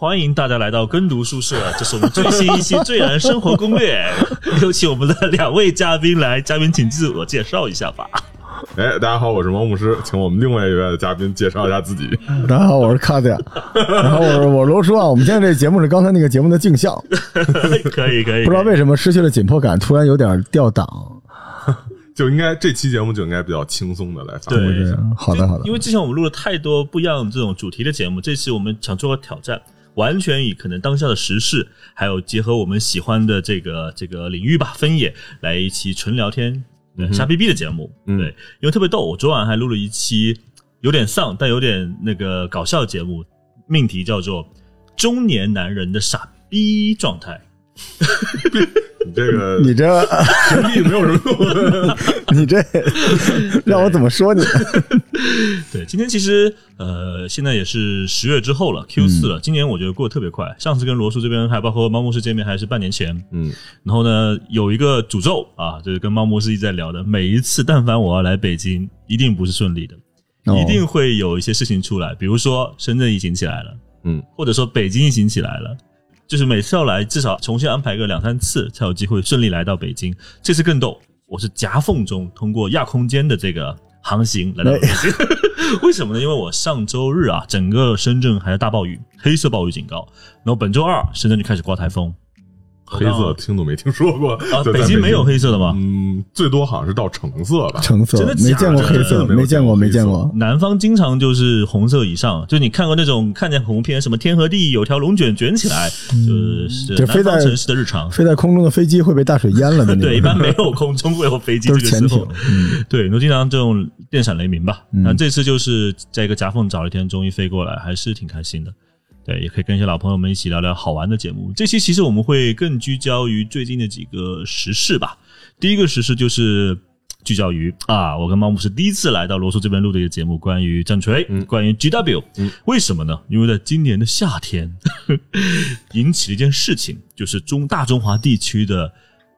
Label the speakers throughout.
Speaker 1: 欢迎大家来到跟读书社，这是我们最新一期《最燃生活攻略》，有请我们的两位嘉宾来，嘉宾请自我介绍一下吧。
Speaker 2: 哎，大家好，我是王牧师，请我们另外一位的嘉宾介绍一下自己。
Speaker 3: 大家好，我是卡迪亚，然后我是我是罗叔啊。我们现在这节目是刚才那个节目的镜像，
Speaker 1: 可以可以，
Speaker 3: 不知道为什么失去了紧迫感，突然有点掉档。
Speaker 2: 就应该这期节目就应该比较轻松的来发挥一下。
Speaker 3: 好的好的，
Speaker 1: 因为之前我们录了太多不一样这种主题的节目，这次我们想做个挑战，完全以可能当下的时事，还有结合我们喜欢的这个这个领域吧分野来一期纯聊天。瞎逼逼的节目，对，因为特别逗。我昨晚还录了一期有点丧但有点那个搞笑节目，命题叫做“中年男人的傻逼状态”。
Speaker 2: 你这个，
Speaker 3: 你这
Speaker 2: 屏蔽没有什么用。
Speaker 3: 你这 让我怎么说你？
Speaker 1: 对，今天其实呃，现在也是十月之后了，Q 四了。今年我觉得过得特别快。上次跟罗叔这边还包括猫牧师见面还是半年前，嗯。然后呢，有一个诅咒啊，就是跟猫牧师一直在聊的，每一次但凡我要来北京，一定不是顺利的，一定会有一些事情出来。比如说深圳疫情起来了，嗯，或者说北京疫情起来了。就是每次要来，至少重新安排个两三次，才有机会顺利来到北京。这次更逗，我是夹缝中通过亚空间的这个航行来到北京。为什么呢？因为我上周日啊，整个深圳还在大暴雨，黑色暴雨警告。然后本周二，深圳就开始刮台风。
Speaker 2: 黑色听都没听说过
Speaker 1: 啊！北京没有黑色的吗？
Speaker 2: 嗯，最多好像是到橙色吧。
Speaker 3: 橙色
Speaker 1: 真的
Speaker 3: 没见过黑色，没见过，没见过。
Speaker 1: 南方经常就是红色以上，就你看过那种看见恐怖片，什么天和地有条龙卷卷起来，就是
Speaker 3: 就飞在
Speaker 1: 城市的日常，
Speaker 3: 飞在空中的飞机会被大水淹了的那种。
Speaker 1: 对，一般没有 空中会有飞机，
Speaker 3: 都是潜艇。
Speaker 1: 对，都经常这种电闪雷鸣吧。那这次就是在一个夹缝找了一天，终于飞过来，还是挺开心的。对，也可以跟一些老朋友们一起聊聊好玩的节目。这期其实我们会更聚焦于最近的几个时事吧。第一个时事就是聚焦于啊，我跟猫牧是第一次来到罗叔这边录的一个节目，关于战锤，关于 GW。为什么呢？因为在今年的夏天 引起了一件事情，就是中大中华地区的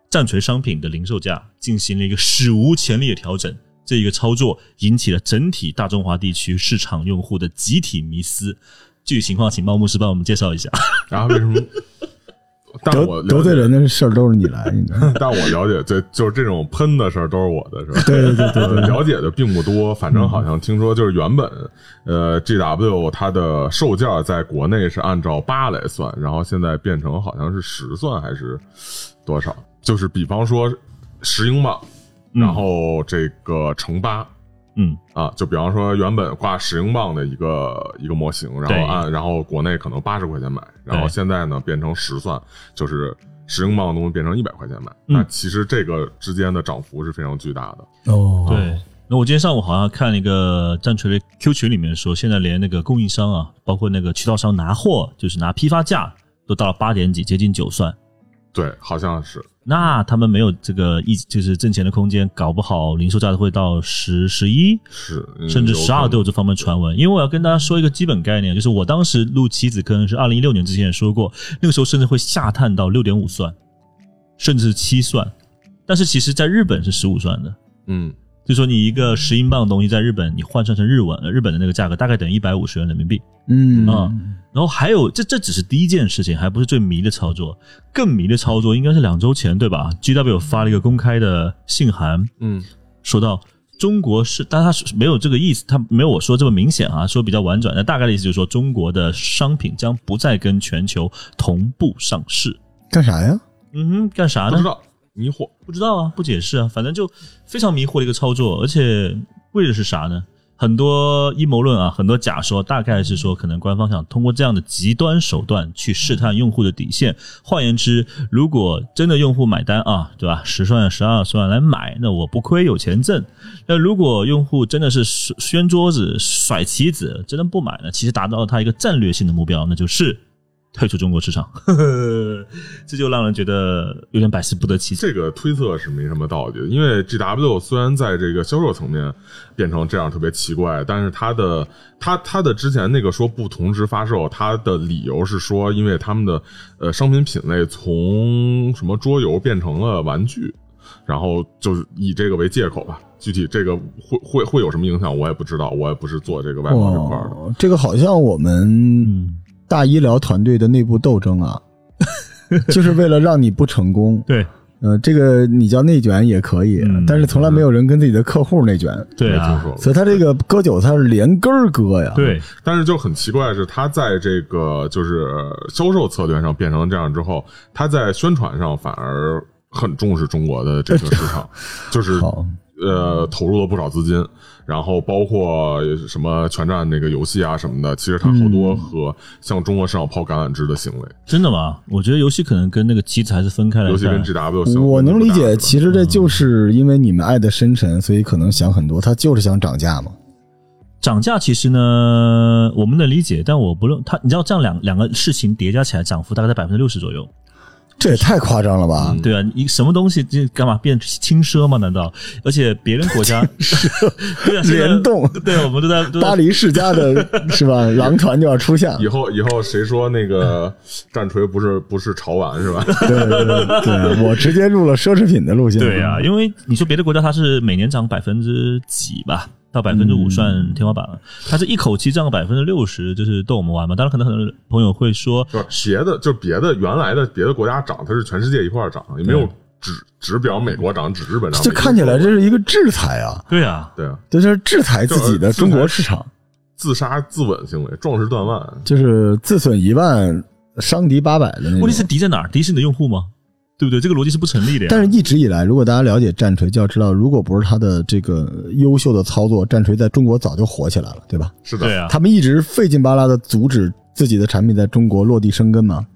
Speaker 1: 战锤商品的零售价进行了一个史无前例的调整。这一个操作引起了整体大中华地区市场用户的集体迷思。具体情况，请猫牧师帮我们介绍一下。
Speaker 2: 然后为什么？
Speaker 3: 但我得罪人的事儿都是你来，
Speaker 2: 但我了解，这就是这种喷的事儿都是我的，是吧？
Speaker 3: 对 对对对，
Speaker 2: 了解的并不多。反正好像听说，就是原本呃，G W 它的售价在国内是按照八来算，然后现在变成好像是十算还是多少？就是比方说十英镑，然后这个乘八。
Speaker 1: 嗯
Speaker 2: 啊，就比方说原本挂十英镑的一个一个模型，然后按然后国内可能八十块钱买，然后现在呢变成十算，就是十英镑的东西变成一百块钱买。那其实这个之间的涨幅是非常巨大
Speaker 3: 的。
Speaker 1: 哦，对。那我今天上午好像看了一个战锤的 Q 群里面说，现在连那个供应商啊，包括那个渠道商拿货，就是拿批发价，都到了八点几，接近九算。
Speaker 2: 对，好像是。
Speaker 1: 那他们没有这个一就是挣钱的空间，搞不好零售价都会到十、十一，
Speaker 2: 是
Speaker 1: 甚至十二都有这方面传闻。因为我要跟大家说一个基本概念，就是我当时录棋子坑是二零一六年之前也说过，那个时候甚至会下探到六点五算，甚至是七算。但是其实在日本是十五算的，
Speaker 2: 嗯，
Speaker 1: 就说你一个十英镑的东西在日本，你换算成日文，日本的那个价格大概等于一百五十元人民币，
Speaker 3: 嗯
Speaker 1: 啊。然后还有，这这只是第一件事情，还不是最迷的操作。更迷的操作应该是两周前，对吧？G W 发了一个公开的信函，
Speaker 2: 嗯，
Speaker 1: 说到中国是，但他是没有这个意思，他没有我说这么明显啊，说比较婉转。那大概的意思就是说，中国的商品将不再跟全球同步上市。
Speaker 3: 干啥呀？
Speaker 1: 嗯哼，干啥呢？
Speaker 2: 不知道，迷惑，
Speaker 1: 不知道啊，不解释啊，反正就非常迷惑的一个操作，而且为的是啥呢？很多阴谋论啊，很多假说，大概是说，可能官方想通过这样的极端手段去试探用户的底线。换言之，如果真的用户买单啊，对吧？十算、十二算来买，那我不亏，有钱挣。那如果用户真的是掀桌子、甩棋子，真的不买呢？其实达到了他一个战略性的目标，那就是。退出中国市场，这就让人觉得有点百思不得其解。
Speaker 2: 这个推测是没什么道理的，因为 G W 虽然在这个销售层面变成这样特别奇怪，但是它的它它的之前那个说不同时发售，它的理由是说，因为他们的呃商品品类从什么桌游变成了玩具，然后就是以这个为借口吧。具体这个会会会有什么影响，我也不知道，我也不是做这个外贸这块的。
Speaker 3: 这个好像我们。大医疗团队的内部斗争啊，就是为了让你不成功。
Speaker 1: 对
Speaker 3: 呃，这个你叫内卷也可以，
Speaker 1: 嗯
Speaker 3: 但是从来没有人跟自己的客户内卷，
Speaker 1: 对。
Speaker 3: 所以他这个割韭菜是连根儿割呀。
Speaker 1: 对
Speaker 2: 但是就很奇怪的是，他在这个就是销售策略上变成这样之后，他在宣传上反而很重视中国的这个市场，就是
Speaker 3: 好
Speaker 2: 呃投入了不少资金，然后包括什么全站那个游戏啊什么的，其实他好多和向中国市场抛橄榄枝的行为，
Speaker 1: 真的吗？我觉得游戏可能跟那个机子还是分开的。
Speaker 2: 游戏跟。GW 相
Speaker 3: 我能理解，其
Speaker 2: 实
Speaker 3: 实这就是因为你们爱的深沉，所以可能想很多，他就是想涨价嘛。
Speaker 1: 涨价其实呢，我们能理解，但我不论他。你知道这样两两个事情叠加起来，涨幅大概在百分之六十左右。
Speaker 3: 这也太夸张了吧！
Speaker 1: 对啊，你什么东西这干嘛变轻奢吗？难道？而且别人国家 对啊，现在
Speaker 3: 联动
Speaker 1: 对，我们都在都在
Speaker 3: 巴黎世家的 是吧？狼团就要出现了
Speaker 2: 以。后以后谁说那个 战锤不是不是潮玩是吧？
Speaker 3: 对对对对，我直接入了奢侈品的路线。
Speaker 1: 对啊，因为你说别的国家它是每年涨百分之几吧，到百分之五算天花板了，它是一口气占个百分之六十，就是逗我们玩嘛。当然，可能很多朋友会说，
Speaker 2: 就是别的，就是别的原来的别的国家涨，它是全世界一块儿涨，也没有只只表美国涨，只日本涨。
Speaker 3: 这看起来这是一个制裁啊，
Speaker 1: 对啊，
Speaker 2: 对啊，
Speaker 3: 这是制裁自己的中国市场，
Speaker 2: 自杀自刎行为，壮士断腕。
Speaker 3: 就是自损一万，伤敌八百的那种
Speaker 1: 问题。是敌在哪儿？敌是你的用户吗？对不对？这个逻辑是不成立的呀。
Speaker 3: 但是一直以来，如果大家了解战锤，就要知道，如果不是他的这个优秀的操作，战锤在中国早就火起来了，对吧？
Speaker 2: 是的，
Speaker 1: 对啊，
Speaker 3: 他们一直费劲巴拉的阻止自己的产品在中国落地生根嘛。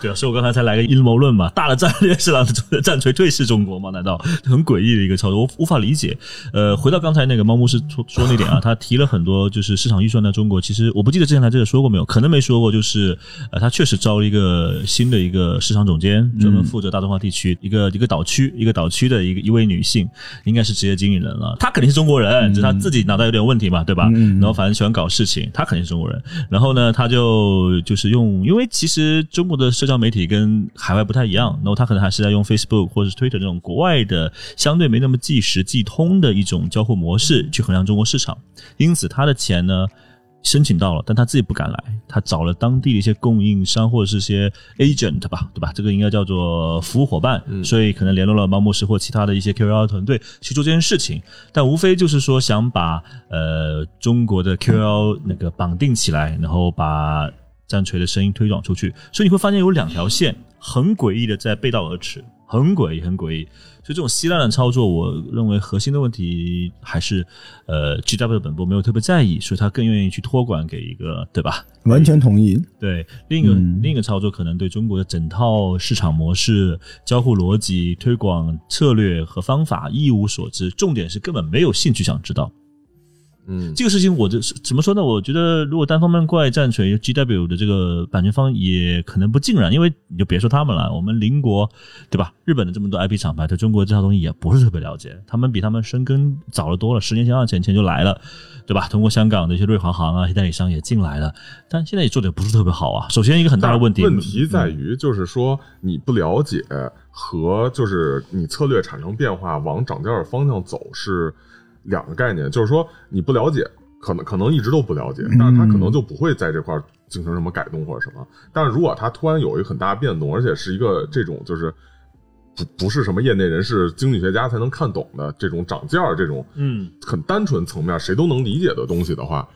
Speaker 1: 对啊，所以我刚才才来个阴谋论嘛，大的战略是让战锤退市中国吗？难道 很诡异的一个操作？我无法理解。呃，回到刚才那个猫牧师说说那点啊，他提了很多就是市场预算在中国，其实我不记得之前来这个说过没有，可能没说过，就是呃，他确实招了一个新的一个市场总监，专门负责大中华地区一个一个岛区一个岛区的一个一位女性，应该是职业经理人了。她肯定是中国人，只是她自己脑袋有点问题嘛，对吧？然后反正喜欢搞事情，她肯定是中国人。然后呢，他就就是用，因为其实中国的社社交媒体跟海外不太一样，然后他可能还是在用 Facebook 或者是 Twitter 这种国外的相对没那么即时即通的一种交互模式去衡量中国市场，因此他的钱呢。申请到了，但他自己不敢来，他找了当地的一些供应商或者是一些 agent 吧，对吧？这个应该叫做服务伙伴，所以可能联络了猫牧师或其他的一些 KOL 团队去做这件事情，但无非就是说想把呃中国的 KOL 那个绑定起来，然后把战锤的声音推广出去，所以你会发现有两条线很诡异的在背道而驰，很诡异，很诡异。所以这种稀烂的操作，我认为核心的问题还是呃 GW 本部没有特别在意，所以他更愿意去托管给一个对吧？
Speaker 3: 完全同意。
Speaker 1: 对，另一个、另一个操作可能对中国的整套市场模式、交互逻辑、推广策略和方法一无所知，重点是根本没有兴趣想知道。
Speaker 2: 嗯，
Speaker 1: 这个事情我这怎么说呢？我觉得如果单方面怪战锤 GW 的这个版权方也可能不尽然，因为你就别说他们了，我们邻国对吧？日本的这么多 IP 厂牌对中国这套东西也不是特别了解，他们比他们深耕早了多了，十年前、二十年前就来了，对吧？通过香港的一些瑞华行啊、一些代理商也进来了，但现在也做的不是特别好啊。首先一个很大的问题，
Speaker 2: 问题在于就是说你不了解和就是你策略产生变化往涨价的方向走是两个概念，就是说你不了解，可能可能一直都不了解，但是他可能就不会在这块儿进行什么改动或者什么。但是如果他突然有一个很大的变动，而且是一个这种就是不不是什么业内人士、经济学家才能看懂的这种涨价这种
Speaker 1: 嗯，
Speaker 2: 很单纯层面谁都能理解的东西的话，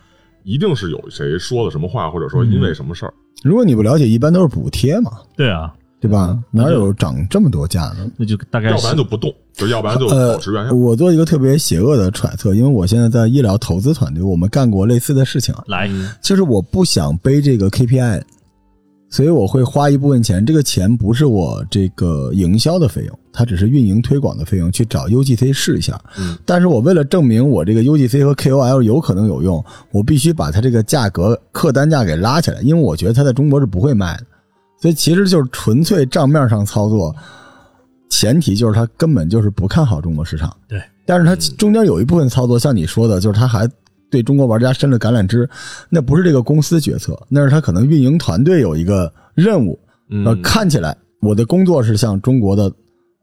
Speaker 2: 一定是有谁说了什么话，或者说因为什么事儿。
Speaker 3: 如果你不了解，一般都是补贴嘛，
Speaker 1: 对啊，
Speaker 3: 对吧？哪有涨这么多价呢？
Speaker 1: 那就大概
Speaker 2: 要不然就不动，就要不然就
Speaker 3: 呃
Speaker 2: 保持原样。
Speaker 3: 我做一个特别邪恶的揣测，因为我现在在医疗投资团队，我们干过类似的事情啊，
Speaker 1: 来，
Speaker 3: 就是我不想背这个 KPI，所以我会花一部分钱，这个钱不是我这个营销的费用，它只是运营推广的费用，去找 UGC 试一下。
Speaker 2: 嗯，
Speaker 3: 但是我为了证明我这个 UGC 和 KOL 有可能有用，我必须把它这个价格客单价给拉起来，因为我觉得它在中国是不会卖的，所以其实就是纯粹账面上操作，前提就是他根本就是不看好中国市场。
Speaker 1: 对，
Speaker 3: 但是他中间有一部分操作，像你说的，就是他还对中国玩家伸了橄榄枝，那不是这个公司决策，那是他可能运营团队有一个任务，呃，
Speaker 2: 嗯，
Speaker 3: 看起来我的工作是向中国的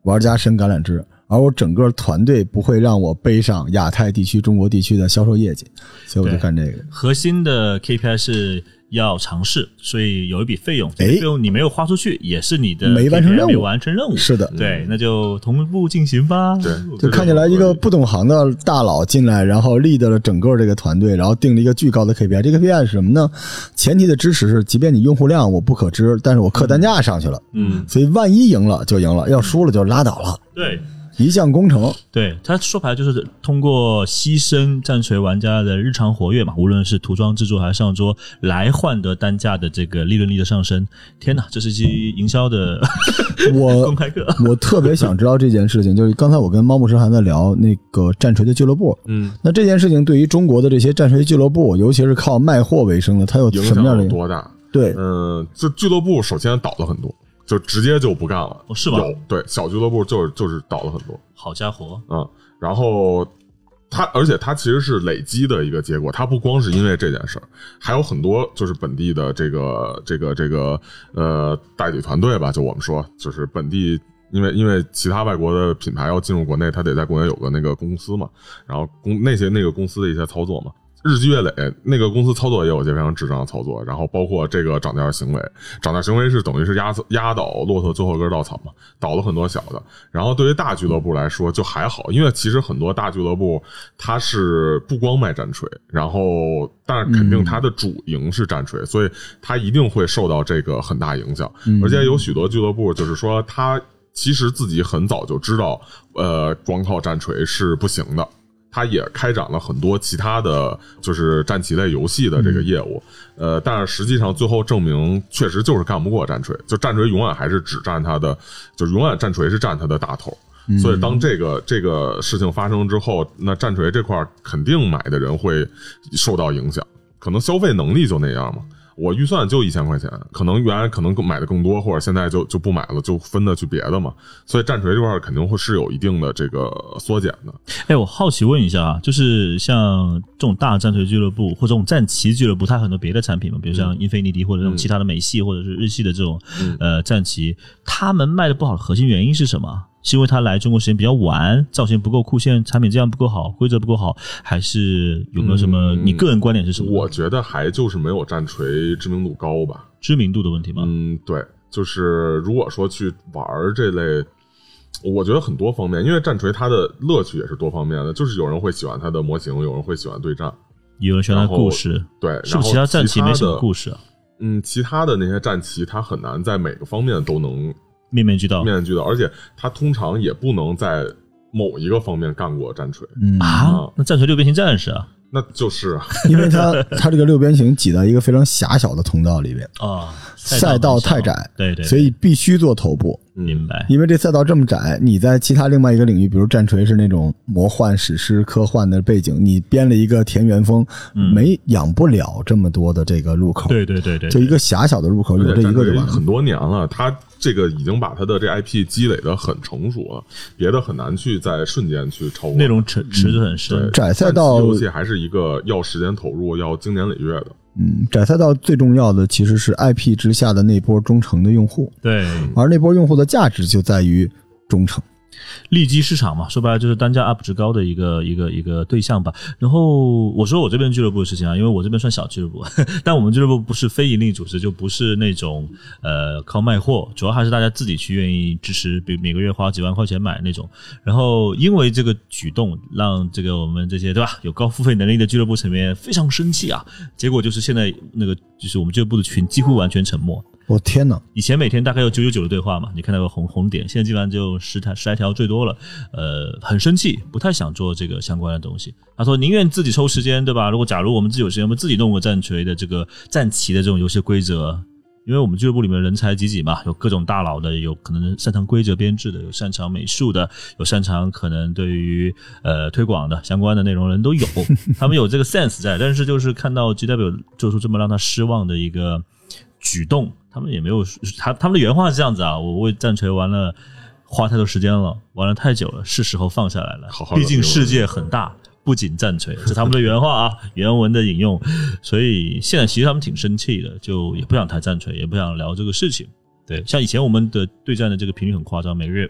Speaker 3: 玩家伸橄榄枝，而我整个团队不会让我背上亚太地区、中国地区的销售业绩，所以我就干这个。
Speaker 1: 核心的 KPI 是要尝试，所以有一笔费用，
Speaker 3: 哎
Speaker 1: 费用你没有花出去，也是你的
Speaker 3: 没完成任务
Speaker 1: 没完成任务。
Speaker 3: 是的，
Speaker 1: 对，那就同步进行吧。
Speaker 2: 对
Speaker 3: 就看起来一个不懂行的大佬进来，然后 lead 了整个这个团队，然后定了一个巨高的 KPI。这个 KPI 是什么呢？前提的支持是，即便你用户量我不可知，但是我客单价上去了，
Speaker 1: 嗯，
Speaker 3: 所以万一赢了就赢了，要输了就拉倒了，
Speaker 1: 对。
Speaker 3: 一项工程。
Speaker 1: 对他说白了就是通过牺牲战锤玩家的日常活跃嘛，无论是涂装制作还是上桌，来换得单价的这个利润率的上升。天哪，这是一期营销的
Speaker 3: 我
Speaker 1: 公开课。
Speaker 3: 我特别想知道这件事情，就是刚才我跟猫牧师还在聊那个战锤的俱乐部。
Speaker 2: 嗯，
Speaker 3: 那这件事情对于中国的这些战锤俱乐部，尤其是靠卖货为生的，它有什么样的
Speaker 2: 有多大？
Speaker 3: 对，
Speaker 2: 嗯，这俱乐部首先倒了很多，就直接就不干了。
Speaker 1: 哦是吧
Speaker 2: 有对小俱乐部就是就是倒了很多，
Speaker 1: 好家伙，
Speaker 2: 嗯，然后他而且他其实是累积的一个结果，他不光是因为这件事儿，还有很多就是本地的这个这个这个呃代理团队吧，就我们说就是本地。因为因为其他外国的品牌要进入国内，他得在国内有个那个公司嘛，然后公那些那个公司的一些操作嘛，日积月累，那个公司操作也有一些非常智障的操作，然后包括这个涨价行为，涨价行为是等于是压压倒骆驼最后一根稻草嘛，倒了很多小的。然后对于大俱乐部来说就还好，因为其实很多大俱乐部它是不光卖战锤，然后但是肯定它的主营是战锤，所以它一定会受到这个很大影响。而且有许多俱乐部就是说他其实自己很早就知道，呃，光靠战锤是不行的。他也开展了很多其他的就是战棋类游戏的这个业务，呃，但是实际上最后证明确实就是干不过战锤，就战锤永远还是只占它的，就永远战锤是占它的大头。所以当这个这个事情发生之后，那战锤这块儿肯定买的人会受到影响，可能消费能力就那样嘛。我预算就一千块钱，可能原来可能买的更多，或者现在就就不买了，就分的去别的嘛。所以战锤这块儿肯定会是有一定的这个缩减的。
Speaker 1: 哎，我好奇问一下啊，就是像这种大战锤俱乐部或者这种战旗俱乐部，它很多别的产品嘛，比如像英菲尼迪或者这种其他的美系或者是日系的这种、呃战旗，他们卖的不好的核心原因是什么？是因为他来中国时间比较晚，造型不够酷炫，产品质量不够好，规则不够好，还是有没有什么？你个人观点是什么？
Speaker 2: 我觉得还就是没有战锤知名度高吧。
Speaker 1: 知名度的问题吗？
Speaker 2: 嗯，对，就是如果说去玩这类，我觉得很多方面，因为战锤它的乐趣也是多方面的，就是有人会喜欢它的模型，有人会喜欢对战，
Speaker 1: 有人喜欢它的故事，
Speaker 2: 对，
Speaker 1: 是不是
Speaker 2: 然后
Speaker 1: 其他战棋没什么？故事啊？
Speaker 2: 嗯，其他的那些战棋，它很难在每个方面都能
Speaker 1: 面面俱到
Speaker 2: 面面俱到，而且他通常也不能在某一个方面干过战锤，
Speaker 3: 嗯，
Speaker 1: 啊？那战锤六边形战士啊？
Speaker 2: 那就是啊
Speaker 3: 因为它它这个六边形挤在一个非常狭小的通道里边，
Speaker 1: 啊，
Speaker 3: 赛道太窄，
Speaker 1: 对对，
Speaker 3: 所以必须做头部。
Speaker 1: 明白。
Speaker 3: 因为这赛道这么窄，你在其他另外一个领域，比如战锤是那种魔幻、史诗、科幻的背景，你编了一个田园风，没养不了这么多的这个入口。
Speaker 1: 对对对对，
Speaker 3: 就一个狭小的入口，
Speaker 2: 而
Speaker 3: 有这一个就完了。
Speaker 2: 很多年了，它这个已经把它的这 IP 积累的很成熟了，别的很难去在瞬间去超过。
Speaker 1: 那种池池子很深
Speaker 2: 对。
Speaker 3: 窄赛道
Speaker 2: 游戏还是一个要时间投入、要经年累月的。
Speaker 3: 嗯，窄赛道最重要的其实是 IP 之下的那波忠诚的用户，
Speaker 1: 对，
Speaker 3: 而那波用户的价值就在于忠诚。
Speaker 1: 利基市场嘛，说白了就是单价 UP 值高的一个一个一个对象吧。然后我说我这边俱乐部的事情啊，因为我这边算小俱乐部，但我们俱乐部不是非盈利组织，就不是那种呃靠卖货，主要还是大家自己去愿意支持，比每个月花几万块钱买那种。然后因为这个举动，让这个我们这些对吧有高付费能力的俱乐部成员非常生气啊。结果就是现在那个就是我们俱乐部的群几乎完全沉默。
Speaker 3: 我天哪！
Speaker 1: 以前每天大概有九九九的对话嘛，你看到个红红点，现在基本上就十条十来条最多了。呃，很生气，不太想做这个相关的东西。他说宁愿自己抽时间，对吧？如果假如我们自己有时间，我们自己弄个战锤的这个战棋的这种游戏规则。因为我们俱乐部里面人才济济嘛，有各种大佬的，有可能擅长规则编制的，有擅长美术的，有擅长可能对于呃推广的相关的内容人都有，他们有这个 sense 在，但是就是看到 GW 做出这么让他失望的一个举动，他们也没有他他们的原话是这样子啊，我为战锤玩了花太多时间了，玩了太久了，是时候放下来了
Speaker 2: 好好，
Speaker 1: 毕竟世界很大。不仅战锤，这是他们的原话啊，原文的引用。所以现在其实他们挺生气的，就也不想谈战锤，也不想聊这个事情。对，像以前我们的对战的这个频率很夸张，每个月、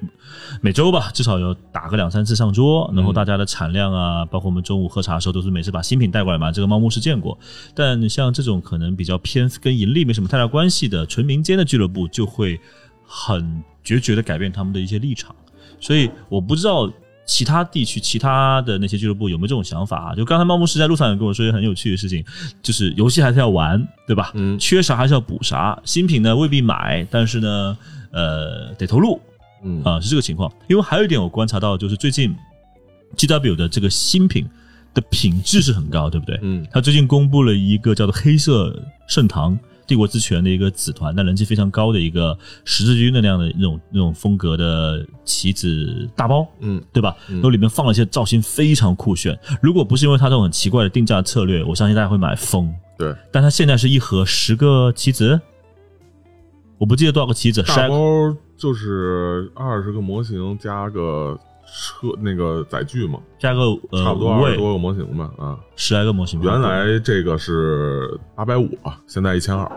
Speaker 1: 每周吧，至少要打个两三次上桌，然后大家的产量啊，包括我们中午喝茶的时候，都是每次把新品带过来嘛。这个猫牧是见过，但像这种可能比较偏跟盈利没什么太大关系的纯民间的俱乐部，就会很决绝的改变他们的一些立场。所以我不知道其他地区、其他的那些俱乐部有没有这种想法啊？就刚才猫牧师在路上也跟我说一个很有趣的事情，就是游戏还是要玩，对吧？
Speaker 2: 嗯
Speaker 1: 缺啥还是要补啥，新品呢未必买，但是呢，呃，得投入
Speaker 2: 嗯
Speaker 1: 啊、是这个情况。因为还有一点我观察到，就是最近 GW 的这个新品的品质是很高，对不对？
Speaker 2: 嗯
Speaker 1: 他最近公布了一个叫做“黑色盛唐”帝国之泉的一个子团，但人气非常高的一个十字军的那样的那种那种风格的棋子大包，
Speaker 2: 嗯
Speaker 1: 对吧？然后里面放了一些造型非常酷炫。如果不是因为它这种很奇怪的定价策略，我相信大家会买疯。
Speaker 2: 对，
Speaker 1: 但它现在是一盒十个棋子，我不记得多少个棋子，十
Speaker 2: 大包就是二十个模型加个车那个载具嘛，
Speaker 1: 加个呃
Speaker 2: 差不多二十多个模型吧啊。
Speaker 1: 十来个模型。
Speaker 2: 原来这个是八百五啊，现在一千二。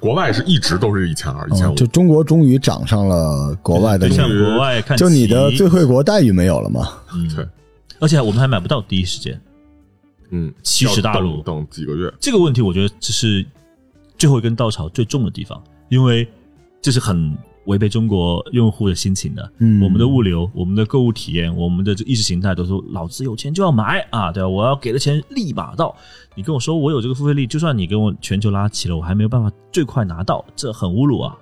Speaker 2: 国外是一直都是一千二、一千五，
Speaker 3: 哦就中国终于涨上了国外的
Speaker 1: 对像，国外看
Speaker 3: 就你的最惠国待遇没有了吗？
Speaker 1: 嗯
Speaker 2: 对，
Speaker 1: 而且我们还买不到第一时间。
Speaker 2: 嗯，
Speaker 1: 七十大陆
Speaker 2: 要等等几个月，
Speaker 1: 这个问题，我觉得这是最后一根稻草最重的地方，因为这是很违背中国用户的心情的。
Speaker 3: 嗯
Speaker 1: 我们的物流、我们的购物体验、我们的这意识形态都说老子有钱就要买啊，对吧？我要给的钱立马到。你跟我说我有这个付费力，就算你给我全球拉齐了，我还没有办法最快拿到，这很侮辱啊，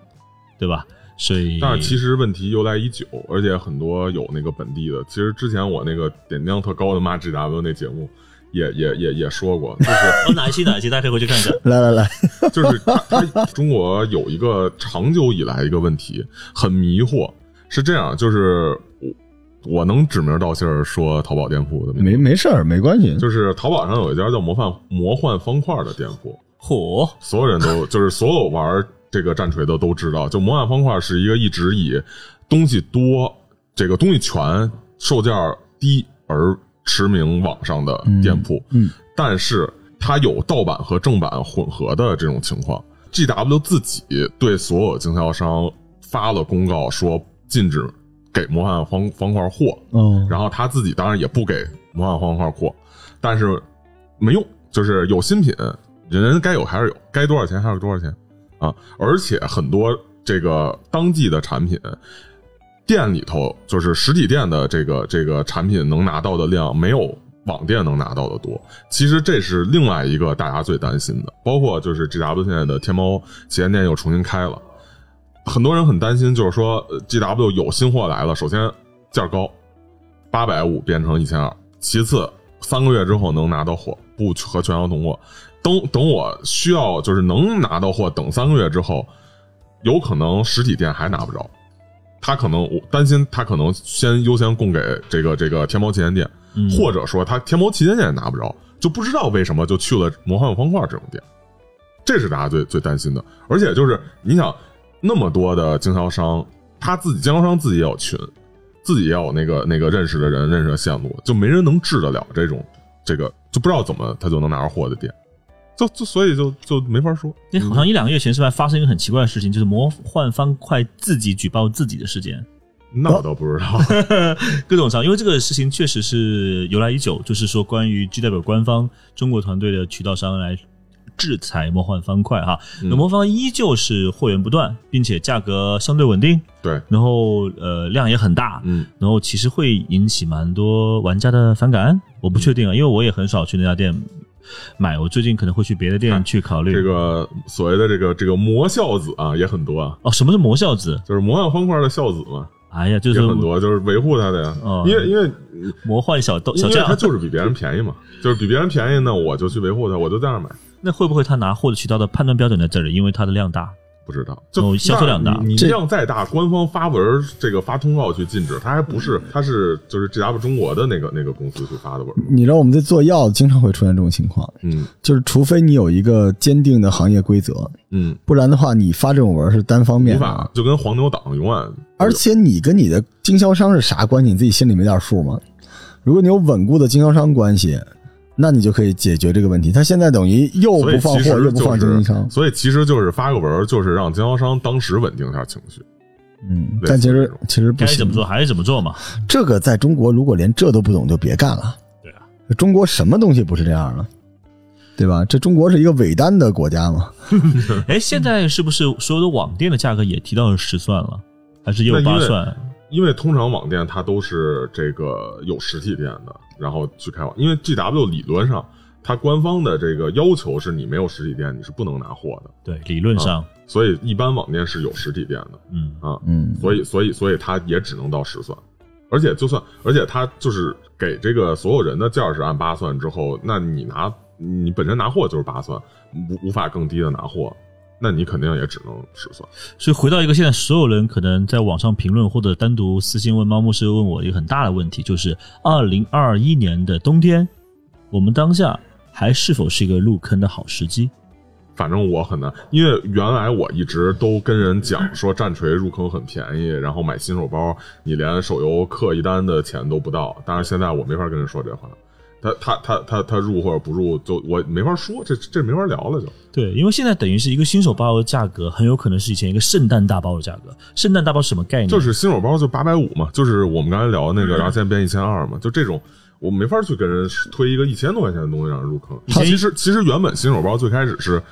Speaker 1: 对吧？所以，
Speaker 2: 但是其实问题由来已久，而且很多有那个本地的。其实之前我那个点击量特高的骂 GW 那节目也也也也说过，就是
Speaker 1: 哦哪一期哪一期，大家可以回去看一下。
Speaker 3: 来 来来，
Speaker 2: 就是它它中国有一个长久以来一个问题，很迷惑，是这样，就是我我能指名道姓儿说淘宝店铺的
Speaker 3: 没没事儿，没关系。
Speaker 2: 就是淘宝上有一家叫魔幻魔幻方块的店铺，
Speaker 1: 嚯，
Speaker 2: 所有人都就是所有玩这个战锤的都知道，就魔幻方块是一个一直以东西多、这个东西全、售价低而驰名网上的店铺。
Speaker 3: 嗯，
Speaker 2: 但是它有盗版和正版混合的这种情况。GW 自己对所有经销商发了公告，说禁止给魔幻方方块货。
Speaker 3: 哦，
Speaker 2: 然后他自己当然也不给魔幻方块货，但是没用，就是有新品，人该有还是有，该多少钱还是多少钱啊！而且很多这个当季的产品，店里头就是实体店的这个这个产品能拿到的量没有网店能拿到的多。其实这是另外一个大家最担心的，包括就是 GW 现在的天猫旗舰店又重新开了。很多人很担心，就是说 GW 有新货来了，首先价高，八百五变成一千二，其次三个月之后能拿到货，不和全球同货。等等，我需要就是能拿到货，等三个月之后，有可能实体店还拿不着。他可能我担心，他可能先优先供给这个这个天猫旗舰店，
Speaker 1: 嗯。
Speaker 2: 或者说他天猫旗舰店也拿不着，就不知道为什么就去了魔幻方块这种店，这是大家最最担心的。而且就是你想那么多的经销商，他自己经销商自己也有群，自己也有那个那个认识的人、认识的线路，就没人能治得了这种这个，就不知道怎么他就能拿着货的店，就就所以就就没法说。
Speaker 1: 那好像一两个月前是不是还发生一个很奇怪的事情，就是魔幻方块自己举报自己的事件？
Speaker 2: 那我倒不知道。
Speaker 1: 各种上，因为这个事情确实是由来已久，就是说关于 G 代表官方中国团队的渠道商来制裁魔幻方块哈，那魔方依旧是货源不断，并且价格相对稳定，
Speaker 2: 对，
Speaker 1: 然后呃量也很大，
Speaker 2: 嗯，
Speaker 1: 然后其实会引起蛮多玩家的反感，我不确定啊，因为我也很少去那家店买，我最近可能会去别的店去考虑。
Speaker 2: 这个所谓的这个这个魔孝子啊，也很多啊，
Speaker 1: 哦，什么是魔孝子？
Speaker 2: 就是魔幻方块的孝子嘛，
Speaker 1: 哎呀，就是
Speaker 2: 很多，就是维护他的呀。
Speaker 1: 哦
Speaker 2: 因为因为
Speaker 1: 魔幻小豆小将
Speaker 2: 他，就是比别人便宜嘛，就是比别人便宜呢，我就去维护他，我就在那买。
Speaker 1: 那会不会他拿货的渠道的判断标准在这里？因为它的量大。
Speaker 2: 不知道，
Speaker 1: 哦
Speaker 2: 就
Speaker 1: 销售量大
Speaker 2: 你量再大，官方发文儿这个发通告去禁止，它还不是，它是就是 GW 中国的那个那个公司去发的文。
Speaker 3: 你知道我们在做药经常会出现这种情况，
Speaker 2: 嗯
Speaker 3: 就是除非你有一个坚定的行业规则，
Speaker 2: 嗯，
Speaker 3: 不然的话，你发这种文是单方面的
Speaker 2: 就跟黄牛党永远，
Speaker 3: 而且你跟你的经销商是啥关系？你自己心里没点数吗？如果你有稳固的经销商关系，那你就可以解决这个问题。他现在等于又不放货，又不放经销商，，
Speaker 2: 所以其实就是发个文，就是让经销商当时稳定一下情绪。
Speaker 3: 嗯，但其实其实
Speaker 1: 该怎么。做还是怎么做嘛。
Speaker 3: 这个在中国如果连这都不懂，就别干了。
Speaker 1: 对啊，
Speaker 3: 中国什么东西不是这样了，对吧？这中国是一个伪单的国家嘛？
Speaker 1: 哎，现在是不是所有的网店的价格也提到十算了，还是也有八算？
Speaker 2: 因为通常网店它都是这个有实体店的，然后去开网。因为 GW 理论上，它官方的这个要求是你没有实体店，你是不能拿货的。
Speaker 1: 对，理论上，
Speaker 2: 所以一般网店是有实体店的。
Speaker 1: 嗯，
Speaker 2: 啊，
Speaker 3: 嗯，
Speaker 2: 所以所以所以它也只能到十算，而且就算而且它就是给这个所有人的价是按八算之后，那你拿你本身拿货就是八算，无无法更低的拿货，那你肯定也只能十算。
Speaker 1: 所以回到一个现在所有人可能在网上评论或者单独私信问猫牧师问我一个很大的问题，就是二零二一年的冬天，我们当下还是否是一个入坑的好时机？
Speaker 2: 反正我很难，因为原来我一直都跟人讲说战锤入坑很便宜，然后买新手包你连手游氪一单的钱都不到。但是现在我没法跟人说这话，他他他他他入或者不入，就我没法说，这这没法聊了就。
Speaker 1: 对，因为现在等于是一个新手包的价格，很有可能是以前一个圣诞大包的价格。圣诞大包什么概念？
Speaker 2: 就是新手包就八百五嘛，就是我们刚才聊的那个，然后现在变一千二嘛，就这种。我没法去给人推一个一千多块钱的东西让人入坑。
Speaker 1: 前
Speaker 2: 其实其实原本新手包最开始是，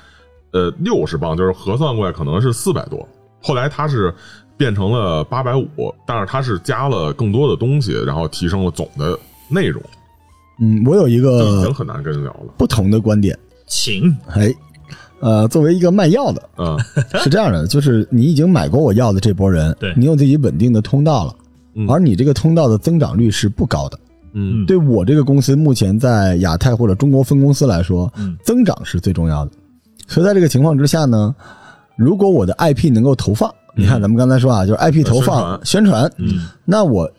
Speaker 2: 呃六十磅，就是核算过来可能是四百多，后来它是变成了八百五，但是它是加了更多的东西，然后提升了总的内容，
Speaker 3: 嗯，我有一个
Speaker 2: 经很难跟人聊了。
Speaker 3: 不同的观点，
Speaker 1: 请。
Speaker 3: 哎，呃，作为一个卖药的，
Speaker 2: 嗯。
Speaker 3: 是这样的，就是你已经买过我药的这波人，
Speaker 1: 对。
Speaker 3: 你有自己稳定的通道了，
Speaker 2: 嗯。
Speaker 3: 而你这个通道的增长率是不高的。
Speaker 2: 嗯。
Speaker 3: 对我这个公司目前在亚太或者中国分公司来说，
Speaker 1: 嗯。
Speaker 3: 增长是最重要的。所以在这个情况之下呢，如果我的 IP 能够投放，你看咱们刚才说啊，就是 IP 投放宣传，
Speaker 1: 嗯，
Speaker 3: 那我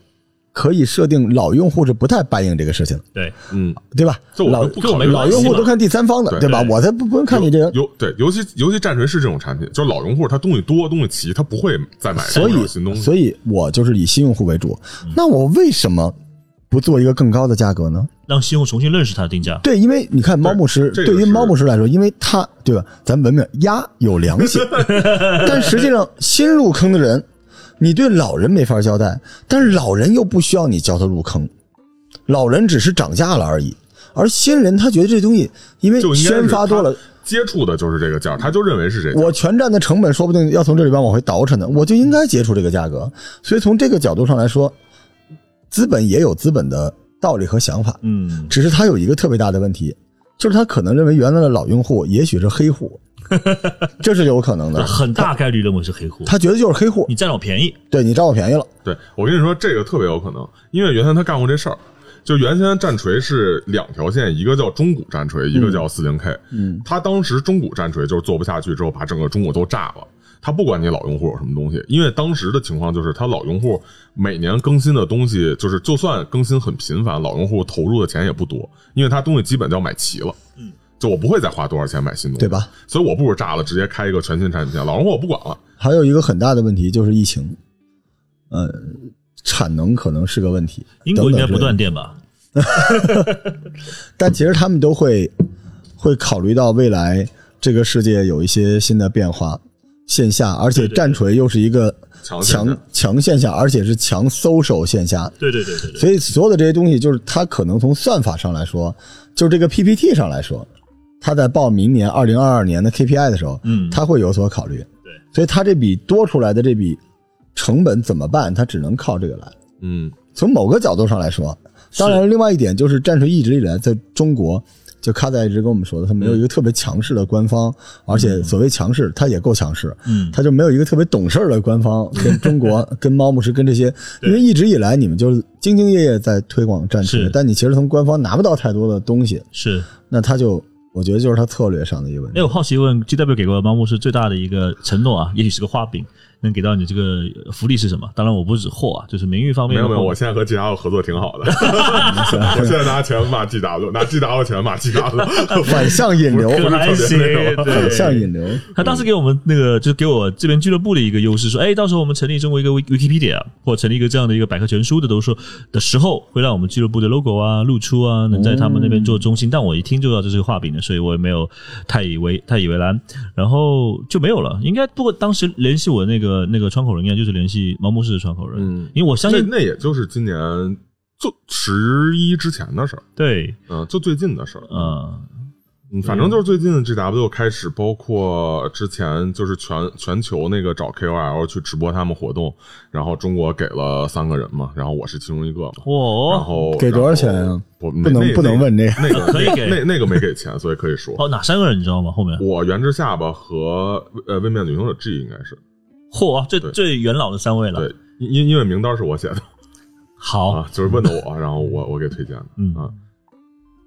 Speaker 3: 可以设定老用户是不太答应这个事情的，
Speaker 1: 对，
Speaker 2: 嗯，
Speaker 3: 对吧？
Speaker 2: 这
Speaker 3: 老老用户都看第三方的，
Speaker 2: 对
Speaker 3: 对吧？我才不不用看你这个。
Speaker 2: 尤对，尤其尤其战锤是这种产品，就是老用户他东西多，东西齐，他不会再买
Speaker 3: 所以
Speaker 2: 新东，西。
Speaker 3: 所以我就是以新用户为主。
Speaker 2: 嗯
Speaker 3: 那我为什么不做一个更高的价格呢？
Speaker 1: 让新用户重新认识它的定价。
Speaker 3: 对，因为你看猫牧师，对于
Speaker 2: 这个是
Speaker 3: 猫牧师来说，因为他对吧，咱文明鸭有良心，但实际上新入坑的人，你对老人没法交代，但是老人又不需要你教他入坑，老人只是涨价了而已，而新人他觉得这东西因为宣发多了。
Speaker 2: 接触的就是这个价，他就认为是这个。
Speaker 3: 我全站的成本说不定要从这里边往回倒饬呢，我就应该接触这个价格。所以从这个角度上来说，资本也有资本的道理和想法，
Speaker 1: 嗯，
Speaker 3: 只是他有一个特别大的问题，就是他可能认为原来的老用户也许是黑户，这是有可能的。
Speaker 1: 很大概率认为是黑户，
Speaker 3: 他觉得就是黑户
Speaker 1: 你，占我便宜。
Speaker 3: 对你占我便宜了。
Speaker 2: 对我跟你说，这个特别有可能，因为原先他干过这事儿。就原先战锤是两条线，一个叫中古战锤，一个叫四零 K。
Speaker 3: 嗯，
Speaker 2: 他当时中古战锤就是做不下去之后，把整个中古都炸了。他不管你老用户有什么东西，因为当时的情况就是他老用户每年更新的东西，就是就算更新很频繁，老用户投入的钱也不多，因为他东西基本就要买齐了。
Speaker 1: 嗯，
Speaker 2: 就我不会再花多少钱买新东西，
Speaker 3: 对吧？
Speaker 2: 所以我不如炸了，直接开一个全新产品线，老用户我不管了。
Speaker 3: 还有一个很大的问题就是疫情，呃，产能可能是个问题。
Speaker 1: 英国应该不断电吧？
Speaker 3: 但其实他们都会会考虑到未来这个世界有一些新的变化，线下，而且战锤又是一个
Speaker 2: 强
Speaker 3: 强强线下，而且是强搜手线下，
Speaker 1: 对对对对对。
Speaker 3: 所以所有的这些东西，就是它可能从算法上来说，就是这个 PPT 上来说，它在报明年二零二二年的 KPI 的时候，
Speaker 1: 嗯。
Speaker 3: 他会有所考虑。
Speaker 1: 对，
Speaker 3: 所以他这笔多出来的这笔成本怎么办？他只能靠这个来。
Speaker 2: 嗯，
Speaker 3: 从某个角度上来说，当然，另外一点就是战锤一直以来在中国，就卡仔一直跟我们说的，他没有一个特别强势的官方，而且所谓强势，他也够强势，
Speaker 1: 嗯。
Speaker 3: 他就没有一个特别懂事儿的官方跟 中国、跟猫牧师、跟这些，因为一直以来你们就是兢兢业业在推广战锤，但你其实从官方拿不到太多的东西，
Speaker 1: 是。
Speaker 3: 那他就我觉得就是他策略上的一个问题
Speaker 1: 哎，。我好奇问，GW 给过猫牧师最大的一个承诺啊，也许是个画饼。能给到你这个福利是什么？当然我不指货啊，就是名誉方面。
Speaker 2: 没有没有，我现在和 G W 合作挺好的，我现在拿钱骂 G W，拿 G W 钱骂 G W，
Speaker 3: 反向引流，
Speaker 1: 可还行，
Speaker 3: 反
Speaker 1: 对。
Speaker 3: 向引流。
Speaker 1: 他当时给我们那个，就是给我这边俱乐部的一个优势，说，哎，到时候我们成立中国一个 Wikipedia 或成立一个这样的一个百科全书的，都说的时候，会让我们俱乐部的 logo 啊、露出啊，能在他们那边做中心。但我一听就知道这是个画饼的，所以我也没有太以为太以为然，然后就没有了。应该不过当时联系我那个那个窗口人，应该就是联系毛牧师的窗口人，
Speaker 2: 嗯。
Speaker 1: 因为我相信
Speaker 2: 那那也就是今年就十一之前的事儿，
Speaker 1: 对，
Speaker 2: 嗯，就最近的事儿，
Speaker 1: 嗯，
Speaker 2: 嗯，反正就是最近 G W 开始，包括之前就是全全球那个找 K O L 去直播他们活动，然后中国给了三个人嘛，然后我是其中一个嘛，然，后
Speaker 3: 给多少钱啊？
Speaker 2: 不
Speaker 3: 不能不能问这个。
Speaker 2: 那个
Speaker 1: 可以给。
Speaker 2: 那那个没给钱，所以可以说。
Speaker 1: 哦，哪三个人你知道吗？后面，
Speaker 2: 我原之下巴和呃位面旅行者 G 应该是
Speaker 1: 嚯，最
Speaker 2: 对。
Speaker 1: 最元老的三位了，
Speaker 2: 对，因因因为名单是我写的。
Speaker 1: 好，
Speaker 2: 啊，就是问的我，然后我我给推荐的，
Speaker 1: 嗯。
Speaker 2: 啊，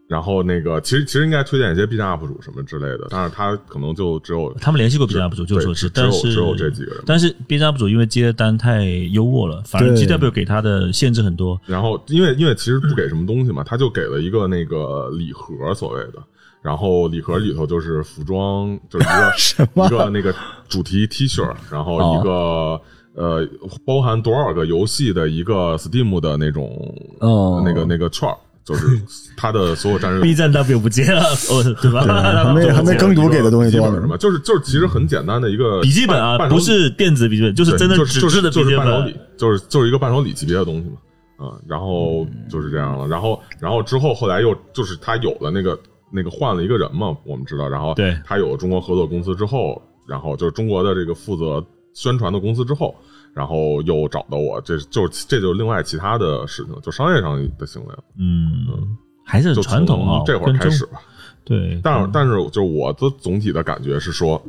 Speaker 2: 然后那个其实其实应该推荐一些 B 站 UP 主什么之类的，但是他可能就只有
Speaker 1: 他们联系过 B 站 UP 主，就说是，
Speaker 2: 只有
Speaker 1: 但是
Speaker 2: 只有这几个人。
Speaker 1: 但是 B 站 UP 主因为接的单太优渥了，反
Speaker 3: 正
Speaker 1: GW 给他的限制很多。
Speaker 2: 然后因为因为其实不给什么东西嘛，他就给了一个那个礼盒，所谓的。然后礼盒里头就是服装，就是一个 一个那个主题 T 恤，然后一个、呃包含多少个游戏的一个 Steam 的那种、
Speaker 3: 哦
Speaker 2: 那个那个券，就是 它的所有战士
Speaker 1: B 站 W 不接了，哦，对吧？
Speaker 3: 还没还没更读给的东西多呢
Speaker 2: 什。么，就是就是其实很简单的一个
Speaker 1: 笔记本啊，不是电子笔记本，就是真的
Speaker 2: 就是
Speaker 1: 纸质的笔记
Speaker 2: 就是伴手礼
Speaker 1: 本。，
Speaker 2: 就是就是一个伴手礼级别的东西嘛，嗯、然后就是这样了，然后然后之后后来又就是他有了那个那个换了一个人嘛，我们知道，然后
Speaker 1: 对
Speaker 2: 他有了中国合作公司之后，然后就是中国的这个负责宣传的公司之后，然后又找到我，这就是这就是另外其他的事情，就商业上的行为了，
Speaker 1: 嗯，还是传统啊。
Speaker 2: 这会儿开始吧。
Speaker 1: 对，
Speaker 2: 但是但是就我的总体的感觉是说，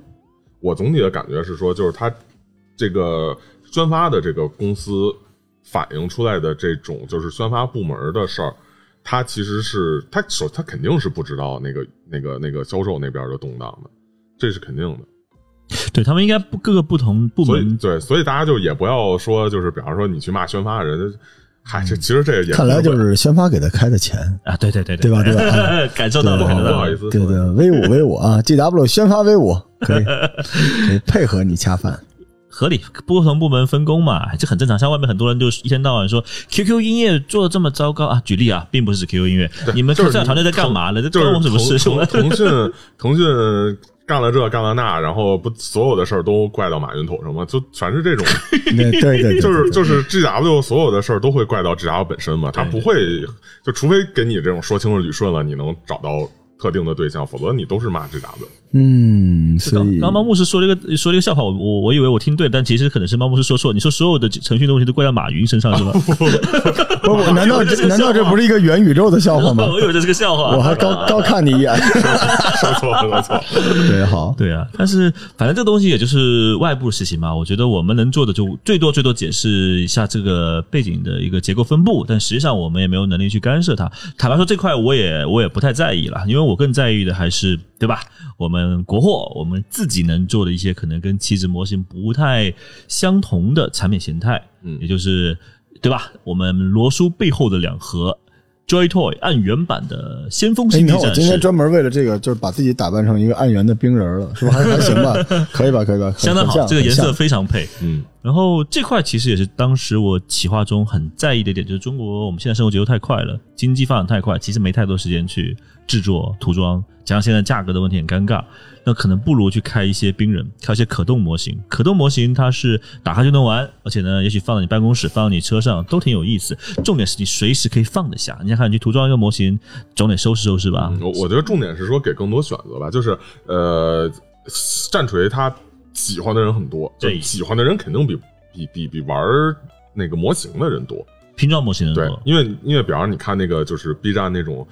Speaker 2: 我总体的感觉是说，就是他这个宣发的这个公司反映出来的这种就是宣发部门的事儿，他其实是他首他肯定是不知道那个那个那个销售那边的动荡的，这是肯定的。
Speaker 1: 对他们应该不各个不同部门
Speaker 2: 对，所以大家就也不要说就是比方说你去骂宣发的人，嗨，这其实这也
Speaker 3: 看来就是宣发给他开的钱，
Speaker 1: 啊，对对对
Speaker 3: 对吧对吧啊
Speaker 1: 感受到了，
Speaker 2: 不好
Speaker 1: 感受到了。
Speaker 2: 不好意思
Speaker 3: 对对，威武威武啊！GW 宣发威武，可以可以配合你恰饭。
Speaker 1: 合理，不同部门分工嘛，这很正常。像外面很多人就一天到晚说 QQ 音乐做的这么糟糕啊，举例啊，并不是指 QQ 音乐，你们
Speaker 2: 就是
Speaker 1: 科团队在干嘛呢？这
Speaker 2: 就是
Speaker 1: 关我什么事？
Speaker 2: 腾讯腾讯干了这干了那，然后不所有的事儿都怪到马云头上吗？就全是这种，
Speaker 3: 对对对对，
Speaker 2: 就是就是 G W 所有的事儿都会怪到 G W 本身嘛，他不会就除非给你这种说清楚捋顺了，你能找到特定的对象，否则你都是骂 G W。
Speaker 3: 嗯，所以
Speaker 1: 刚刚猫牧师说了一个说了一个笑话，我我我以为我听对，但其实可能是猫牧师说错。你说所有的程序东西都怪到马云身上是吧？
Speaker 3: 不 不，难道这难道这不是一个元宇宙的笑话吗？
Speaker 1: 我以为这是个笑话。
Speaker 3: 我还高高看你一眼。
Speaker 2: 说错了，说错了。
Speaker 3: 对，好，
Speaker 1: 对啊，但是反正这东西也就是外部的事情嘛。我觉得我们能做的就最多最多解释一下这个背景的一个结构分布，但实际上我们也没有能力去干涉它。坦白说，这块我也我也不太在意了，因为我更在意的还是对吧？我们国货，我们自己能做的一些可能跟期指模型不太相同的产品形态，
Speaker 2: 嗯
Speaker 1: 也就是对吧？我们罗叔背后的两盒 Joy Toy 按原版的先锋
Speaker 3: 哎，
Speaker 1: 星际战
Speaker 3: 你看我今天。专门为了这个，就是把自己打扮成一个暗原的冰人了，是吧？还还行 吧，可以吧？可以吧？
Speaker 1: 相当好，这个颜色非常配。
Speaker 2: 嗯，
Speaker 1: 然后这块其实也是当时我企划中很在意的一点，就是中国我们现在生活节奏太快了，经济发展太快，其实没太多时间去制作涂装，加上现在价格的问题很尴尬，那可能不如去开一些冰人，开一些可动模型。可动模型它是打开就能玩，而且呢，也许放到你办公室、放到你车上都挺有意思。重点是你随时可以放得下。你想看，你去涂装一个模型，总得收拾收拾吧？
Speaker 2: 我我觉得重点是说给更多选择吧，就是呃，战锤它喜欢的人很多，就
Speaker 1: 对
Speaker 2: 喜欢的人肯定比比比比玩那个模型的人多。
Speaker 1: 拼装模型的
Speaker 2: 对
Speaker 1: 多，，
Speaker 2: 因为因为比方你看那个就是 B 站那种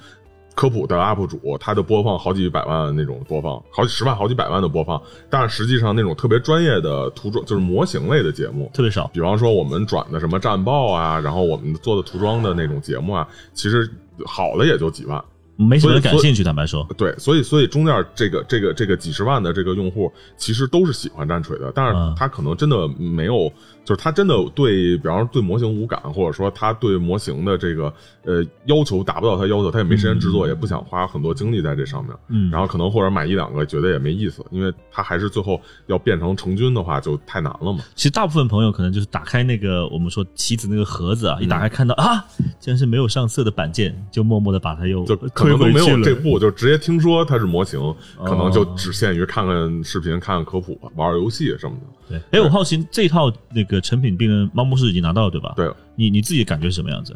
Speaker 2: 科普的 UP 主，他的播放好几百万那种播放，好几十万、好几百万的播放，但是实际上那种特别专业的涂装就是模型类的节目，
Speaker 1: 特别少。
Speaker 2: 比方说我们转的什么战报啊，然后我们做的涂装的那种节目啊，其实好的也就几万。
Speaker 1: 没什么人感兴趣，坦白说，
Speaker 2: 对，所以所以中间这个这个这个几十万的这个用户，其实都是喜欢战锤的，但是
Speaker 1: 嗯。
Speaker 2: 他可能真的没有，就是他真的对，比方说对模型无感，或者说他对模型的这个呃要求达不到他要求，他也没时间制作，也不想花很多精力在这上面，
Speaker 1: 嗯。
Speaker 2: 然后可能或者买一两个觉得也没意思，因为他还是最后要变成成军的话就太难了嘛。
Speaker 1: 其实大部分朋友可能就是打开那个我们说棋子那个盒子啊，一打开看到啊，竟然是没有上色的板件，就默默的把它又
Speaker 2: 就可
Speaker 1: 推
Speaker 2: 能都没。有这步，就直接听说它是模型，可能就只限于看看视频、看看科普、玩玩游戏什么的。
Speaker 1: 对，哎，我好奇这套那个成品病人猫牧师已经拿到了对吧？
Speaker 2: 对，
Speaker 1: 你你自己感觉是什么样子？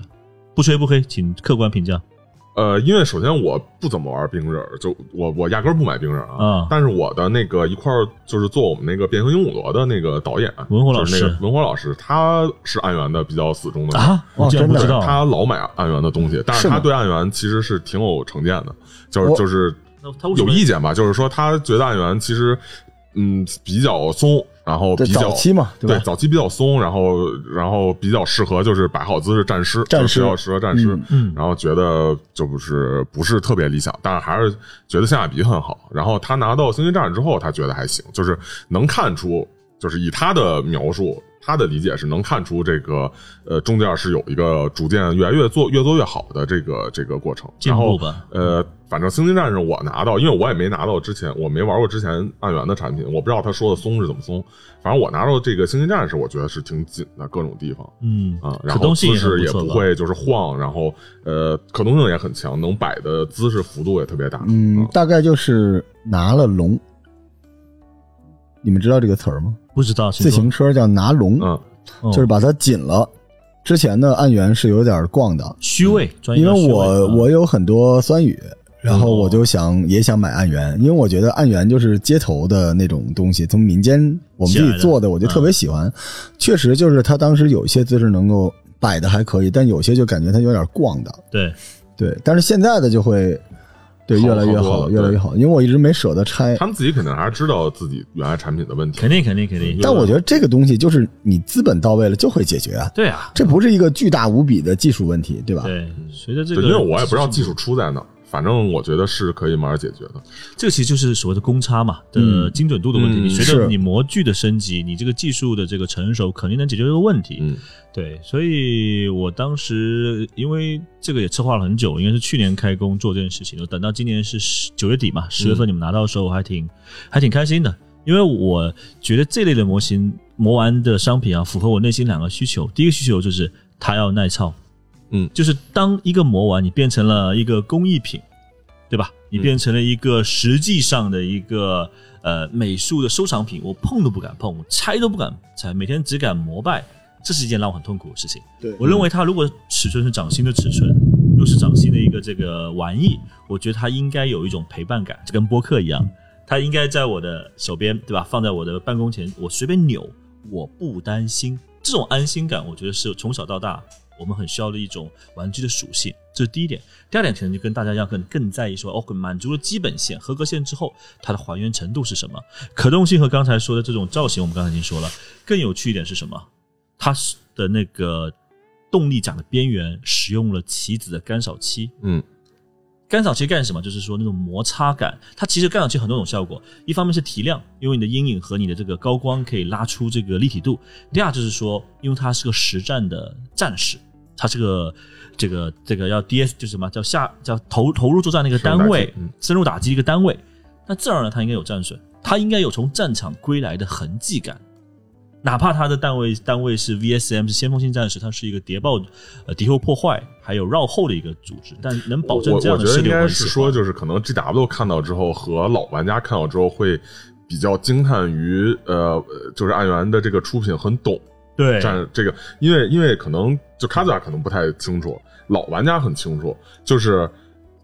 Speaker 1: 不吹不黑，请客观评价。
Speaker 2: 呃，因为首先我不怎么玩冰刃，就我我压根儿不买冰刃啊。
Speaker 1: 嗯。
Speaker 2: 但是我的那个一块儿就是做我们那个变形鹦鹉螺的那个导演
Speaker 1: 文火老师。
Speaker 2: 文火老师，他是暗源的比较死忠的
Speaker 1: 啊，我
Speaker 3: 哦真的？
Speaker 1: 竟然不知道。
Speaker 2: 他老买暗源的东西，但是他对暗源其实是挺有成见的，就是就是有意见吧，就是说他觉得暗源其实嗯比较松，然后比较
Speaker 3: 早期嘛，对吧？
Speaker 2: 早期比较松，然后然后比较适合就是摆好姿势站尸，
Speaker 3: 站尸
Speaker 2: 就是比较适合站尸，然后觉得就不是不是特别理想，但是还是觉得性价比很好。然后他拿到星际战士之后，他觉得还行，就是能看出，就是以他的描述。他的理解是能看出这个，呃，中间是有一个逐渐越来越做越做越好的这个这个过程。
Speaker 1: 进
Speaker 2: 然后
Speaker 1: 步吧
Speaker 2: 呃，反正星际战士我拿到，因为我也没拿到之前，我没玩过之前暗源的产品，我不知道他说的松是怎么松。反正我拿到这个星际战士，我觉得是挺紧的，各种地方。
Speaker 1: 嗯
Speaker 2: 啊，然后姿势也
Speaker 1: 不
Speaker 2: 会就是晃，然后呃，可动性也很强，能摆的姿势幅度也特别大。
Speaker 3: 嗯，大概就是拿了龙。你们知道这个词儿吗？
Speaker 1: 不知道
Speaker 3: 自行车叫拿龙，
Speaker 2: 嗯，
Speaker 1: 就
Speaker 3: 就是把它紧了。之前的暗源是有点逛的，
Speaker 1: 虚位，专业
Speaker 3: 因为我
Speaker 1: 啊
Speaker 3: 我有很多酸雨，然后我就想也想买暗源，因为我觉得暗源就是街头的那种东西，从民间我们自己做的，我就特别喜欢。确实就是他当时有一些姿势能够摆的还可以，但有些就感觉他有点逛的。
Speaker 1: 对。
Speaker 3: 对，但是现在的就会对越来越好，越来越好，因为我一直没舍得拆。
Speaker 2: 他们自己肯定还是知道自己原来产品的问题
Speaker 1: 肯。定肯定肯定。
Speaker 3: 但我觉得这个东西就是你资本到位了就会解决啊，
Speaker 1: 对啊，
Speaker 3: 这不是一个巨大无比的技术问题，对吧？
Speaker 1: 对，随着这，个，
Speaker 2: 因为我也不知道技术出在哪儿，反正我觉得是可以慢慢解决的。
Speaker 1: 这个其实就是所谓的公差嘛的
Speaker 3: 嗯
Speaker 1: 精准度的问题。
Speaker 2: 嗯
Speaker 1: 你随着你模具的升级，你这个技术的这个成熟，肯定能解决这个问题。
Speaker 2: 嗯，
Speaker 1: 对，所以我当时因为这个也策划了很久，应该是去年开工做这件事情，等到今年是九月底嘛，十月份你们拿到的时候，我还挺还挺开心的，因为我觉得这类的模型磨完的商品啊，符合我内心两个需求。第一个需求就是它要耐操，
Speaker 2: 嗯
Speaker 1: 就是当一个魔丸，你变成了一个工艺品，对吧？你变成了一个实际上的一个呃美术的收藏品，我碰都不敢碰，我拆都不敢拆，每天只敢膜拜，这是一件让我很痛苦的事情。
Speaker 3: 对
Speaker 1: 我认为它如果尺寸是掌心的尺寸，又是掌心的一个这个玩意，我觉得它应该有一种陪伴感，就跟播客一样，它应该在我的手边，对吧？放在我的办公前，我随便扭，我不担心。这种安心感，我觉得是从小到大我们很需要的一种玩具的属性，这是第一点。第二点可能就跟大家一样，更更在意说，哦，满足了基本线、合格线之后，它的还原程度是什么？可动性和刚才说的这种造型，我们刚才已经说了。更有趣一点是什么？它是的那个动力桨的边缘使用了棋子的干扫漆。
Speaker 2: 嗯，
Speaker 1: 干扫漆干什么？就是说那种摩擦感。它其实干扫漆很多种效果，一方面是提亮，因为你的阴影和你的这个高光可以拉出这个立体度；第二就是说，因为它是个实战的战士，它是个这个这个要 DS 就是什么叫下叫投投入作战的一个单位
Speaker 2: 深入打击
Speaker 1: 一个单位。那自然而然它应该有战损，它应该有从战场归来的痕迹感。哪怕它的单位单位是 VSM 是先锋性战士，它是一个谍报、呃敌后破坏还有绕后的一个组织，但能保证这样的
Speaker 2: 我觉得应该。是说，就是可能 GW 看到之后和老玩家看到之后会比较惊叹于呃，就是暗源的这个出品很懂
Speaker 1: 对。
Speaker 2: 但这个，因为因为可能就卡兹亚可能不太清楚，老玩家很清楚，就是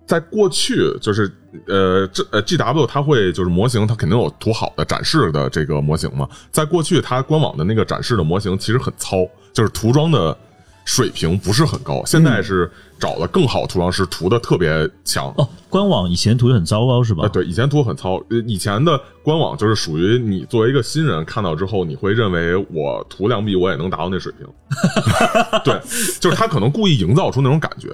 Speaker 2: 在过去就是呃这呃 G W 它会就是模型它肯定有涂好的展示的这个模型嘛，在过去它官网的那个展示的模型其实很糙，就是涂装的水平不是很高，现在是找了更好涂装师涂的特别强。
Speaker 1: 哦，官网以前涂的很糟糕是吧？
Speaker 2: 啊，对，以前涂很糙，呃以前的官网就是属于你作为一个新人看到之后，你会认为我涂两笔我也能达到那水平，对，就是他可能故意营造出那种感觉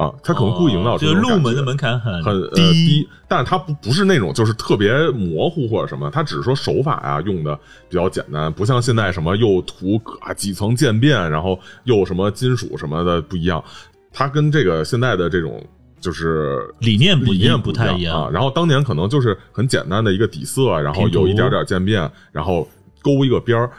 Speaker 2: 啊，他可能故意营造这种感觉
Speaker 1: 入门的门槛很
Speaker 2: 很呃
Speaker 1: 低，
Speaker 2: 但是它不不是那种就是特别模糊或者什么，它只是说手法啊、用的比较简单，不像现在什么又涂啊几层渐变，然后又什么金属什么的不一样，它跟这个现在的这种就是
Speaker 1: 理念不
Speaker 2: 理念
Speaker 1: 不太一样
Speaker 2: 啊。然后当年可能就是很简单的一个底色，然后有一点点渐变，然后勾一个边儿，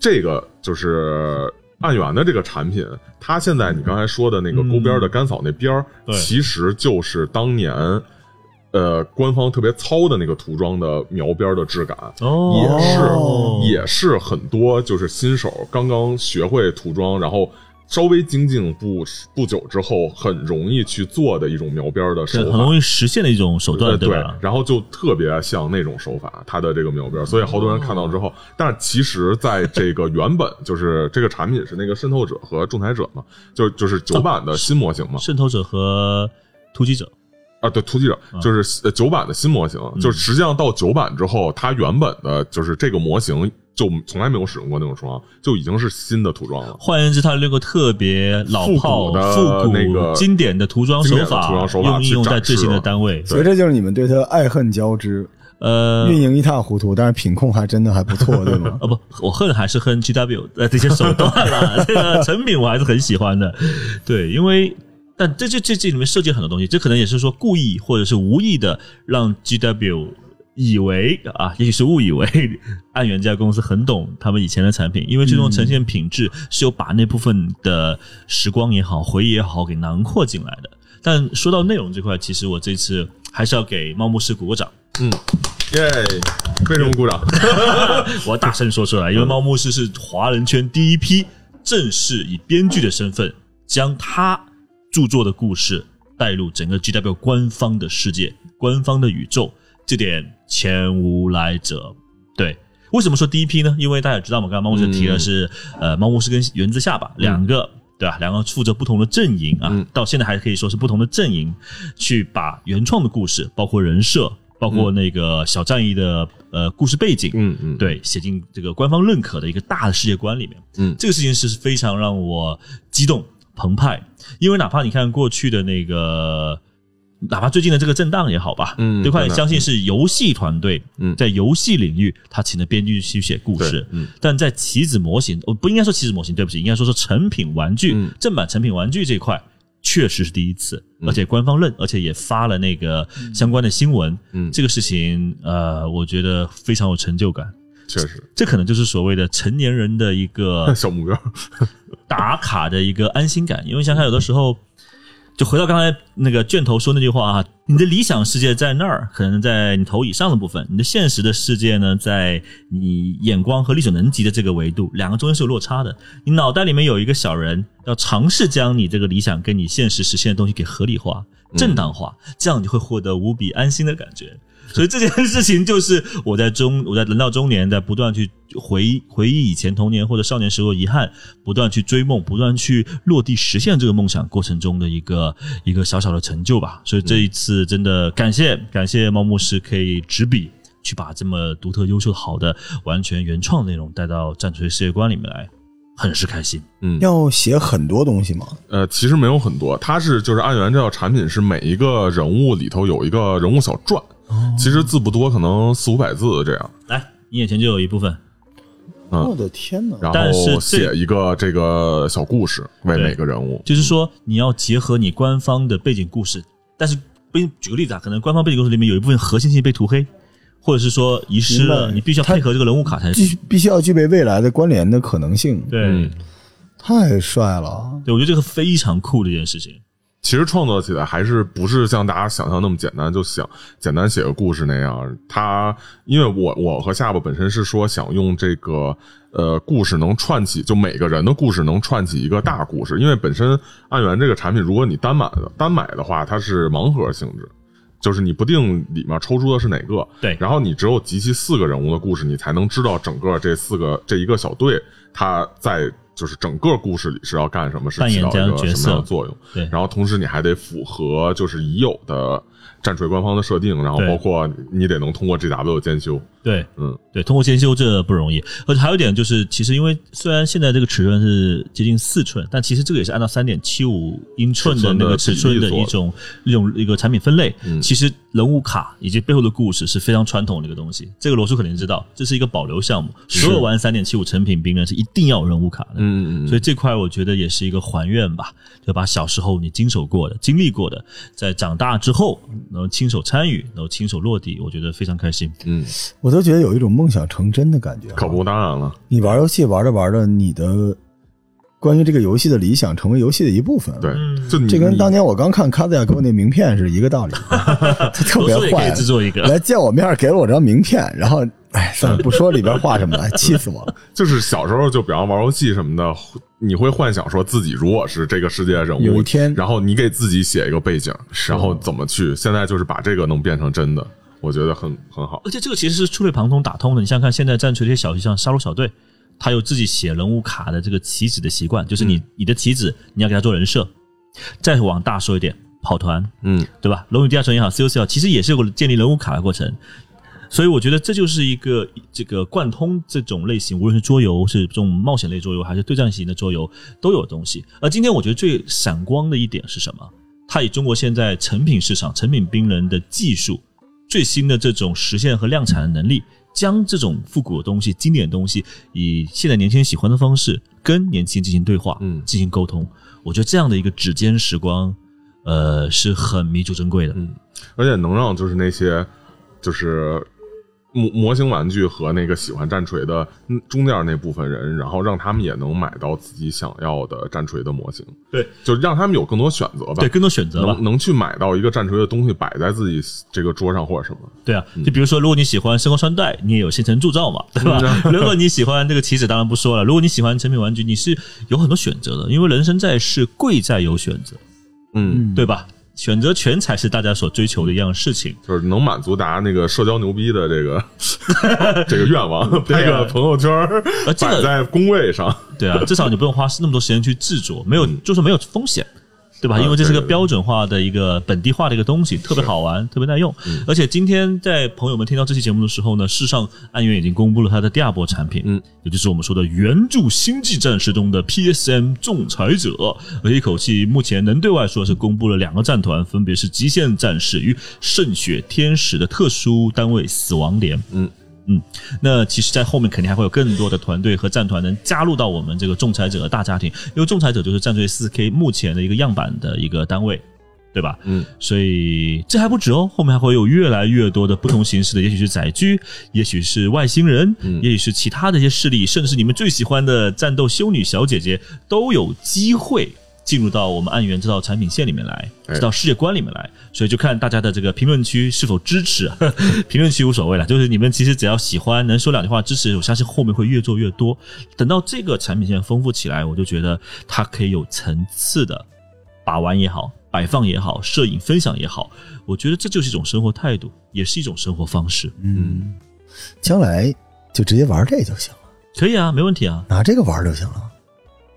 Speaker 2: 这个就是。暗源的这个产品，它现在你刚才说的那个勾边的干扫那边儿，
Speaker 1: 对。
Speaker 2: 其实就是当年呃官方特别糙的那个涂装的描边的质感，
Speaker 1: 哦，
Speaker 2: 也是、
Speaker 3: 哦。
Speaker 2: 也是很多就是新手刚刚学会涂装，然后稍微精进不不久之后，很容易去做的一种描边儿的手法。
Speaker 1: 是很。容易实现的一种手段，
Speaker 2: 呃对
Speaker 1: 吧？
Speaker 2: 然后就特别像那种手法，它的这个描边儿，所以好多人看到之后，但是其实在这个原本 就是这个产品是那个渗透者和仲裁者嘛，就就是九版的新模型嘛，
Speaker 1: 渗透者和突击者，
Speaker 2: 啊，对，突击者就是呃九版的新模型，就是实际上到九版之后，它原本的就是这个模型就从来没有使用过那种装，就已经是新的涂装了。
Speaker 1: 换言之，它那个特别老炮、
Speaker 2: 复古的
Speaker 1: 复古
Speaker 2: 那个
Speaker 1: 经典的涂装手
Speaker 2: 经典的
Speaker 1: 法，
Speaker 2: 涂装手法
Speaker 1: 用应用在最新的单位。
Speaker 3: 所以这就是你们对它爱恨交织，
Speaker 1: 呃，
Speaker 3: 运营一塌糊涂，但是品控还真的还不错，对吗？
Speaker 1: 哦不，我恨还是恨 GW 的这些手段了，这个成品我还是很喜欢的。对，因为但这这这这里面涉及很多东西，这可能也是说故意或者是无意的让 GW 以为啊，也许是误以为按源这家公司很懂他们以前的产品，因为最终呈现品质是有把那部分的时光也好、回忆也好给囊括进来的。但说到内容这块，其实我这次还是要给猫牧师鼓个掌。
Speaker 2: 嗯，耶！为什么鼓掌？
Speaker 1: 我要大声说出来，因为猫牧师是华人圈第一批正式以编剧的身份将他著作的故事带入整个 GW 官方的世界、官方的宇宙，这点前无来者。对，为什么说第一批呢？因为大家也知道嘛，刚刚猫牧师提的是、呃，猫牧师跟原子下吧两个。对吧？两个负责不同的阵营啊，
Speaker 2: 嗯
Speaker 1: 到现在还可以说是不同的阵营，去把原创的故事，包括人设，包括那个小战役的呃故事背景，
Speaker 2: 嗯嗯，
Speaker 1: 对，写进这个官方认可的一个大的世界观里面。
Speaker 2: 嗯
Speaker 1: 这个事情是非常让我激动澎湃，因为哪怕你看过去的那个，哪怕最近的这个震荡也好吧，
Speaker 2: 嗯
Speaker 1: 对，快
Speaker 2: 震荡
Speaker 1: 相信是游戏团队，
Speaker 2: 嗯
Speaker 1: 在游戏领域他请的编剧去写故事，
Speaker 2: 嗯
Speaker 1: 但在棋子模型，我不应该说棋子模型，对不起，应该说是成品玩具、
Speaker 2: 嗯
Speaker 1: 正版成品玩具这一块。确实是第一次，而且官方认，而且也发了那个相关的新闻。
Speaker 2: 嗯
Speaker 1: 这个事情，呃，我觉得非常有成就感。
Speaker 2: 确实
Speaker 1: 这可能就是所谓的成年人的一个
Speaker 2: 小目标。
Speaker 1: 打卡的一个安心感。因为想想有的时候，就回到刚才那个卷头说那句话啊，你的理想世界在那儿，可能在你头以上的部分；你的现实的世界呢，在你眼光和力所能及的这个维度，两个中间是有落差的。你脑袋里面有一个小人，要尝试将你这个理想跟你现实实现的东西给合理化、正当化，这样你会获得无比安心的感觉。所以这件事情就是我在中我在人到中年，在不断去回忆回忆以前童年或者少年时候的遗憾，不断去追梦，不断去落地实现这个梦想过程中的一个一个小小的成就吧。所以这一次真的感谢感谢猫牧师可以执笔去把这么独特、优秀、好的完全原创内容带到战锤世界观里面来，很是开心。
Speaker 3: 嗯要写很多东西吗？
Speaker 2: 呃，其实没有很多，它是就是按原这套产品是每一个人物里头有一个人物小传，其实字不多，可能四五百字这样，
Speaker 1: 来，你眼前就有一部分，
Speaker 2: 嗯
Speaker 3: 我的天哪！
Speaker 2: 然后
Speaker 1: 这
Speaker 2: 写一个这个小故事为
Speaker 1: 对
Speaker 2: 每个人物。
Speaker 1: 就是说你要结合你官方的背景故事，但是不举个例子啊，可能官方背景故事里面有一部分核心信息被涂黑，或者是说遗失了，你必须要配合这个人物卡才行。
Speaker 3: 必须必须要具备未来的关联的可能性，
Speaker 1: 对，
Speaker 2: 嗯
Speaker 3: 太帅了！
Speaker 1: 对我觉得这个非常酷的一件事情。
Speaker 2: 其实创作起来还是不是像大家想象那么简单，就想简单写个故事那样。他因为我我和下巴本身是说想用这个呃故事能串起，就每个人的故事能串起一个大故事。因为本身暗源这个产品，如果你单买的单买的话，它是盲盒性质。就是你不定里面抽出的是哪个，
Speaker 1: 对。
Speaker 2: 然后你只有集齐四个人物的故事，你才能知道整个这四个这一个小队他在就是整个故事里是要干什么，是起到一个什么样的作用。
Speaker 1: 对。
Speaker 2: 然后同时你还得符合就是已有的战锤官方的设定，然后包括你得能通过 GW 兼修。
Speaker 1: 对，
Speaker 2: 嗯，
Speaker 1: 对，通过兼修这不容易，而且还有一点就是，其实因为虽然现在这个尺寸是接近四寸，但其实这个也是按照三点七五英寸的那个尺寸的一种一种一个产品分类。
Speaker 2: 嗯
Speaker 1: 其实人物卡以及背后的故事是非常传统的一个东西，这个罗叔肯定知道，这是一个保留项目，所有玩三点七五成品兵人是一定要有人物卡的。
Speaker 2: 嗯嗯嗯，
Speaker 1: 所以这块我觉得也是一个还愿吧，就把小时候你经手过的、经历过的，在长大之后能亲手参与，能亲手落地，我觉得非常开心。
Speaker 2: 嗯，
Speaker 3: 我都觉得有一种梦想成真的感觉。
Speaker 2: 可不，当然了。
Speaker 3: 你玩游戏玩着玩着，你的关于这个游戏的理想成为游戏的一部分。
Speaker 2: 对，
Speaker 1: 嗯
Speaker 2: 就你
Speaker 3: 这跟当年我刚看卡兹亚给我那名片是一个道理，他特别坏，
Speaker 1: 制作一个，
Speaker 3: 来见我面给了我张名片，然后哎，算了，不说里边画什么了，气死我了。
Speaker 2: 就是小时候就比方玩游戏什么的，你会幻想说自己如果是这个世界人物，
Speaker 3: 有一天
Speaker 2: 然后你给自己写一个背景，然后怎么去？现在就是把这个能变成真的，我觉得很很好。
Speaker 1: 而且这个其实是触类旁通打通的。你想想看，现在战锤这些小游戏，像杀戮小队，他有自己写人物卡的这个棋子的习惯，就是你、你的棋子你要给他做人设。再往大说一点，跑团，
Speaker 2: 嗯，
Speaker 1: 对吧？龙与地下城也好，COC 也好，其实也是有个建立人物卡的过程。所以我觉得这就是一个这个贯通这种类型，无论是桌游是这种冒险类桌游，还是对战型的桌游，都有东西。而今天我觉得最闪光的一点是什么？它以中国现在成品市场、成品兵人的技术、最新的这种实现和量产的能力，将这种复古的东西、经典的东西，以现在年轻人喜欢的方式跟年轻人进行对话，
Speaker 2: 嗯
Speaker 1: 进行沟通。我觉得这样的一个指尖时光，呃，是很弥足珍贵的。
Speaker 2: 嗯而且能让就是那些就是模模型玩具和那个喜欢战锤的嗯中间那部分人，然后让他们也能买到自己想要的战锤的模型，
Speaker 1: 对，
Speaker 2: 就让他们有更多选择吧。
Speaker 1: 对，更多选择吧
Speaker 2: 能。能去买到一个战锤的东西摆在自己这个桌上或者什么，
Speaker 1: 对啊，就比如说，如果你喜欢声光穿戴，你也有现成铸造嘛，对吧？如果你喜欢这个棋子，当然不说了。如果你喜欢成品玩具，你是有很多选择的，因为人生在世，贵在有选择，
Speaker 2: 嗯，
Speaker 1: 对吧？选择权才是大家所追求的一样事情。
Speaker 2: 就是能满足大家那个社交牛逼的这个 这个愿望，这个朋友圈儿
Speaker 1: 啊这个
Speaker 2: 摆在工位上，
Speaker 1: 对啊，至少你不用花那么多时间去制作，没有，就是没有风险，对吧？
Speaker 2: 啊
Speaker 1: 因为这是个标准化的一个本地化的一个东西，特别好玩，特别耐用。而且今天在朋友们听到这期节目的时候呢，事实上暗源已经公布了它的第二波产品，
Speaker 2: 嗯，
Speaker 1: 也就是我们说的原著星际战士中的 PSM 仲裁者，而一口气目前能对外说是公布了两个战团，分别是极限战士与圣血天使的特殊单位死亡连。
Speaker 2: 嗯
Speaker 1: 嗯，那其实，在后面肯定还会有更多的团队和战团能加入到我们这个仲裁者的大家庭，因为仲裁者就是战锤四 K 目前的一个样板的一个单位，对吧？
Speaker 2: 嗯，
Speaker 1: 所以这还不止哦，后面还会有越来越多的不同形式的，也许是载具，也许是外星人，
Speaker 2: 嗯
Speaker 1: 也许是其他的一些势力，甚至是你们最喜欢的战斗修女小姐姐，都有机会进入到我们暗源这套产品线里面来，
Speaker 2: 哎
Speaker 1: 这套世界观里面来。所以就看大家的这个评论区是否支持，啊 评论区无所谓了，就是你们其实只要喜欢，能说两句话支持，我相信后面会越做越多。等到这个产品线丰富起来，我就觉得它可以有层次的把玩也好，摆放也好，摄影分享也好，我觉得这就是一种生活态度，也是一种生活方式。
Speaker 3: 嗯，将来就直接玩这就行了，
Speaker 1: 可以啊，没问题啊。
Speaker 3: 拿这个玩就行了。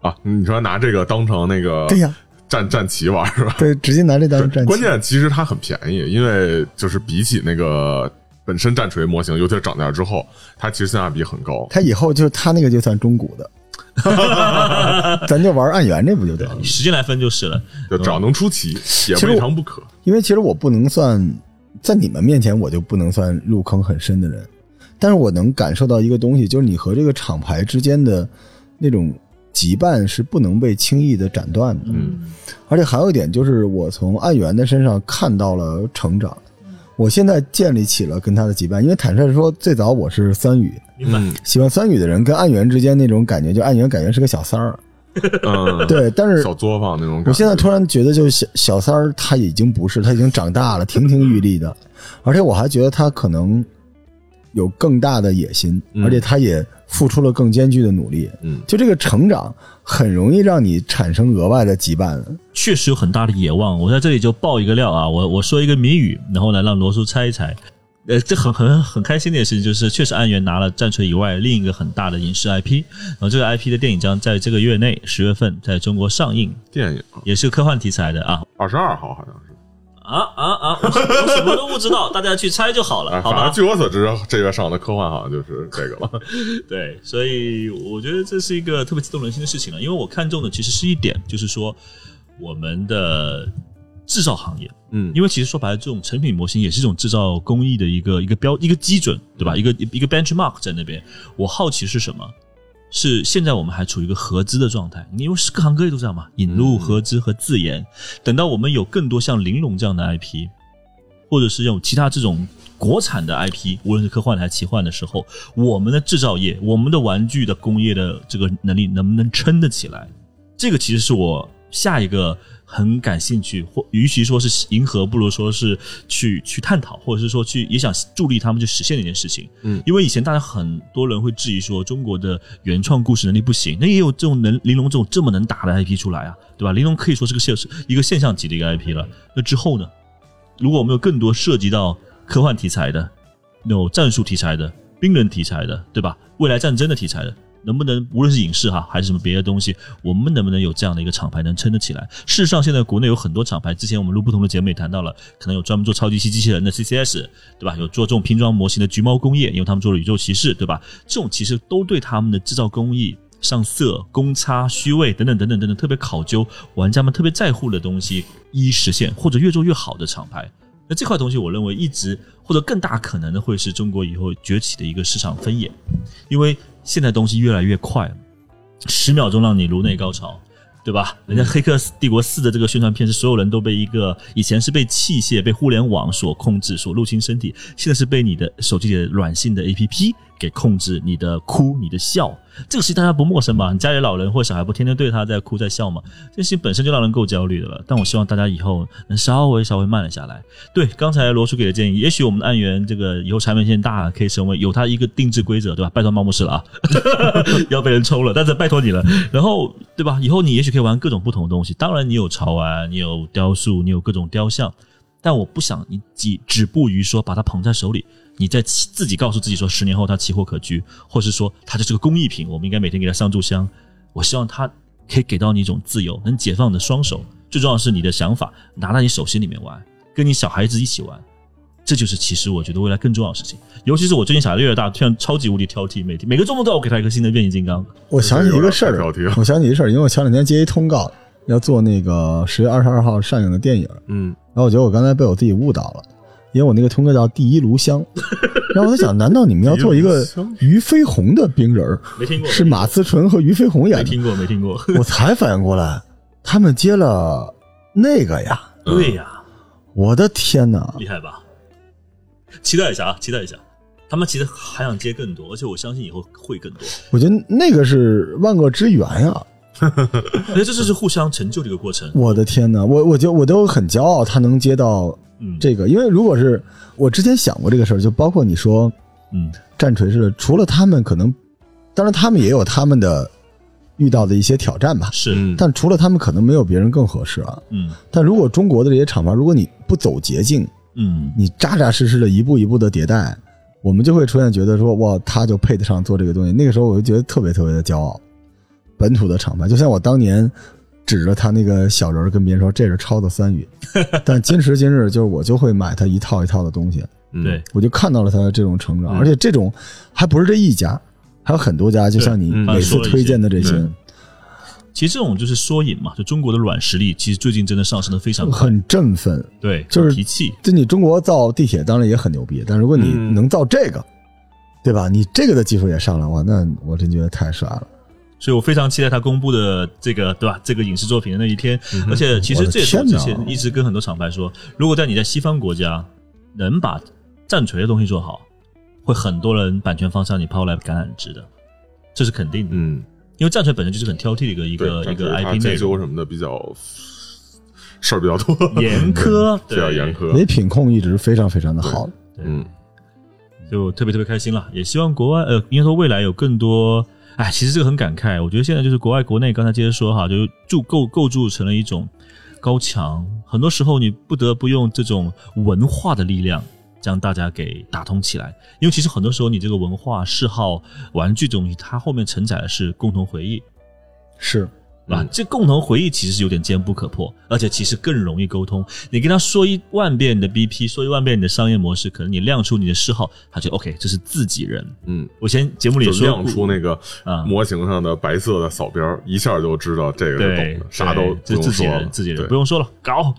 Speaker 2: 啊，你说拿这个当成那个
Speaker 3: 对呀，
Speaker 2: 战战旗玩是吧？
Speaker 3: 对，直接拿这当战旗。
Speaker 2: 关键其实它很便宜，因为就是比起那个本身战锤模型，尤其是涨价之后，它其实性价比很高。
Speaker 3: 它以后就是它那个就算中古的，咱就玩暗源这不就得了？
Speaker 1: 以时间来分就是了。
Speaker 2: 就只要能出奇，也未尝不可。
Speaker 3: 因为其实我不能算在你们面前，我就不能算入坑很深的人，但是我能感受到一个东西，就是你和这个厂牌之间的那种羁绊是不能被轻易的斩断的。
Speaker 2: 嗯，
Speaker 3: 而且还有一点就是，我从暗源的身上看到了成长。我现在建立起了跟他的羁绊，因为坦率说，最早我是酸雨，
Speaker 1: 明白？
Speaker 2: 嗯
Speaker 3: 喜欢酸雨的人跟暗源之间那种感觉，就暗源感觉是个小三儿，
Speaker 2: 嗯，
Speaker 3: 对，但是
Speaker 2: 小作坊那种感觉。
Speaker 3: 我现在突然觉得，就是小小三儿他已经不是，他已经长大了，亭亭玉立的，而且我还觉得他可能有更大的野心，
Speaker 2: 嗯
Speaker 3: 而且他也付出了更艰巨的努力。
Speaker 2: 嗯
Speaker 3: 就这个成长很容易让你产生额外的羁绊。
Speaker 1: 确实有很大的野望。我在这里就爆一个料啊，我我说一个谜语，然后呢让罗叔猜一猜。呃，这很很很开心的一件事情就是，确实安源拿了战锤以外另一个很大的影视 IP，然后这个 IP 的电影将在这个月内十月份在中国上映，
Speaker 2: 电影
Speaker 1: 也是科幻题材的啊
Speaker 2: 二十二号好像是，
Speaker 1: 啊啊啊！我我什么都不知道，大家去猜就好了，
Speaker 2: 哎，
Speaker 1: 好吧？
Speaker 2: 据我所知，这月上的科幻好像就是这个了。
Speaker 1: 对，所以我觉得这是一个特别激动人心的事情了，因为我看中的其实是一点，就是说我们的制造行业，
Speaker 2: 嗯
Speaker 1: 因为其实说白了，这种成品模型也是一种制造工艺的一个一个标一个基准，对吧？一个一个 benchmark 在那边。我好奇是什么？是现在我们还处于一个合资的状态，因为是各行各业都这样嘛，引入合资和自研。等到我们有更多像玲珑这样的 IP，或者是用其他这种国产的 IP，无论是科幻还是奇幻的时候，我们的制造业、我们的玩具的工业的这个能力能不能撑得起来？这个其实是我下一个很感兴趣，或与其说是迎合，不如说是去去探讨，或者是说去也想助力他们去实现的一件事情。
Speaker 2: 嗯
Speaker 1: 因为以前大家很多人会质疑说中国的原创故事能力不行，那也有这种能玲珑这种这么能打的 IP 出来啊，对吧？玲珑可以说是个现一个现象级的一个 IP 了。那之后呢？如果我们有更多涉及到科幻题材的、有战术题材的、兵人题材的，对吧？未来战争的题材的，能不能无论是影视哈，还是什么别的东西，我们能不能有这样的一个厂牌能撑得起来？事实上，现在国内有很多厂牌，之前我们录不同的节目也谈到了，可能有专门做超级系机器人的 CCS，对吧？有做这种拼装模型的橘猫工业，因为他们做了宇宙骑士，对吧？这种其实都对他们的制造工艺。上色、公差、虚位等等等等等等，特别考究，玩家们特别在乎的东西，一一实现，或者越做越好的厂牌。那这块东西，我认为一直或者更大可能的会是中国以后崛起的一个市场分野，因为现在东西越来越快了，十秒钟让你颅内高潮，对吧？人家《黑客帝国四》的这个宣传片是所有人都被一个以前是被器械、被互联网所控制、所入侵身体，现在是被你的手机里的软性的 APP 给控制，你的哭、你的笑，这个事情大家不陌生吧？你家里老人或小孩不天天对他在哭在笑吗？这事情本身就让人够焦虑的了。但我希望大家以后能稍微稍微慢了下来。对，刚才罗叔给的建议，也许我们的案源这个以后产品线大，可以成为有它一个定制规则，对吧？拜托猫牧师了啊，要被人抽了，但是拜托你了。然后对吧？以后你也许可以玩各种不同的东西，当然你有潮玩，你有雕塑，你有各种雕像，但我不想你只止步于说把它捧在手里。你在自己告诉自己说，十年后它奇货可居，或是说它就是个工艺品，我们应该每天给它上炷香。我希望它可以给到你一种自由，能解放你的双手。最重要的是你的想法拿到你手心里面玩，跟你小孩子一起玩，这就是其实我觉得未来更重要的事情。尤其是我最近小孩越来越大，突然超级无敌挑剔，每天每个周末都要我给他一个新的变形金刚。
Speaker 3: 我想起一个事儿我想起一个事儿，因为我前两天接一通告，要做那个十月二十二号上映的电影，
Speaker 2: 嗯，
Speaker 3: 然后我觉得我刚才被我自己误导了，因为我那个通告叫《第一炉香》，然后我在想，难道你们要做一个俞飞鸿的冰人儿？
Speaker 1: 没听过，
Speaker 3: 是马思纯和俞飞鸿演的？
Speaker 1: 没听过，没听过。
Speaker 3: 我才反应过来，他们接了那个呀！
Speaker 1: 对呀、
Speaker 3: 我的天哪！
Speaker 1: 厉害吧？期待一下啊，期待一下。他们其实还想接更多，而且我相信以后会更多。
Speaker 3: 我觉得那个是万恶之源呀！
Speaker 1: 而且这就是互相成就的一个过程。
Speaker 3: 我的天哪！我我就我都很骄傲，他能接到
Speaker 1: 嗯，
Speaker 3: 这个，因为如果是我之前想过这个事儿，就包括你说
Speaker 1: 嗯。
Speaker 3: 战锤似的，除了他们可能，当然他们也有他们的遇到的一些挑战吧，
Speaker 1: 是。
Speaker 2: 嗯
Speaker 3: 但除了他们，可能没有别人更合适啊。
Speaker 1: 嗯。
Speaker 3: 但如果中国的这些厂牌，如果你不走捷径，
Speaker 1: 嗯。
Speaker 3: 你扎扎实实的一步一步的迭代，我们就会出现觉得说哇，他就配得上做这个东西。那个时候我就觉得特别特别的骄傲，本土的厂牌，就像我当年指着他那个小人儿跟别人说这是抄的三语，但今时今日就是我就会买他一套一套的东西，
Speaker 2: 嗯
Speaker 1: 对，
Speaker 3: 我就看到了他的这种成长，
Speaker 2: 嗯
Speaker 3: 而且这种还不是这一家，还有很多家，就像你
Speaker 2: 嗯
Speaker 3: 每次推荐的这些，
Speaker 1: 其实这种就是缩影嘛，就中国的软实力，其实最近真的上升的非常快。
Speaker 3: 很振奋。
Speaker 1: 对，
Speaker 3: 就是
Speaker 1: 很提气。
Speaker 3: 就你中国造地铁当然也很牛逼，但如果你
Speaker 2: 嗯
Speaker 3: 能造这个，对吧？你这个的技术也上来，哇，那我真觉得太帅了。
Speaker 1: 所以我非常期待他公布的这个，对吧？这个影视作品的那一天。而且其实这也是我之前一直跟很多厂牌说，如果在你在西方国家能把战锤的东西做好，会很多人版权方向你抛来橄榄枝的，这是肯定的。
Speaker 2: 嗯，
Speaker 1: 因为战锤本身就是很挑剔的一个一个一个 IP 内容，
Speaker 2: 什么的比较事儿比较多，
Speaker 1: 严苛，
Speaker 2: 比较
Speaker 1: 对
Speaker 2: 严苛，
Speaker 3: 你品控一直非常非常的好，
Speaker 2: 嗯。
Speaker 1: 就特别特别开心了。也希望国外呃，应该说未来有更多。哎，其实这个很感慨。我觉得现在就是国外、国内，刚才接着说哈，就是筑构构筑成了一种高墙。很多时候你不得不用这种文化的力量将大家给打通起来。因为其实很多时候，你这个文化嗜好、玩具这东西，它后面承载的是共同回忆。
Speaker 3: 是
Speaker 1: 啊，这共同回忆其实是有点坚不可破，而且其实更容易沟通。你跟他说一万遍你的 BP，说一万遍你的商业模式，可能你亮出你的嗜好，他就 OK，这是自己人。
Speaker 2: 嗯，
Speaker 1: 我先节目里
Speaker 2: 就
Speaker 1: 说
Speaker 2: 亮出那个
Speaker 1: 啊。
Speaker 2: 模型上的白色的扫标，一下就知道这个是懂的，，啥都
Speaker 1: 就自己人，自己人不用说了，搞。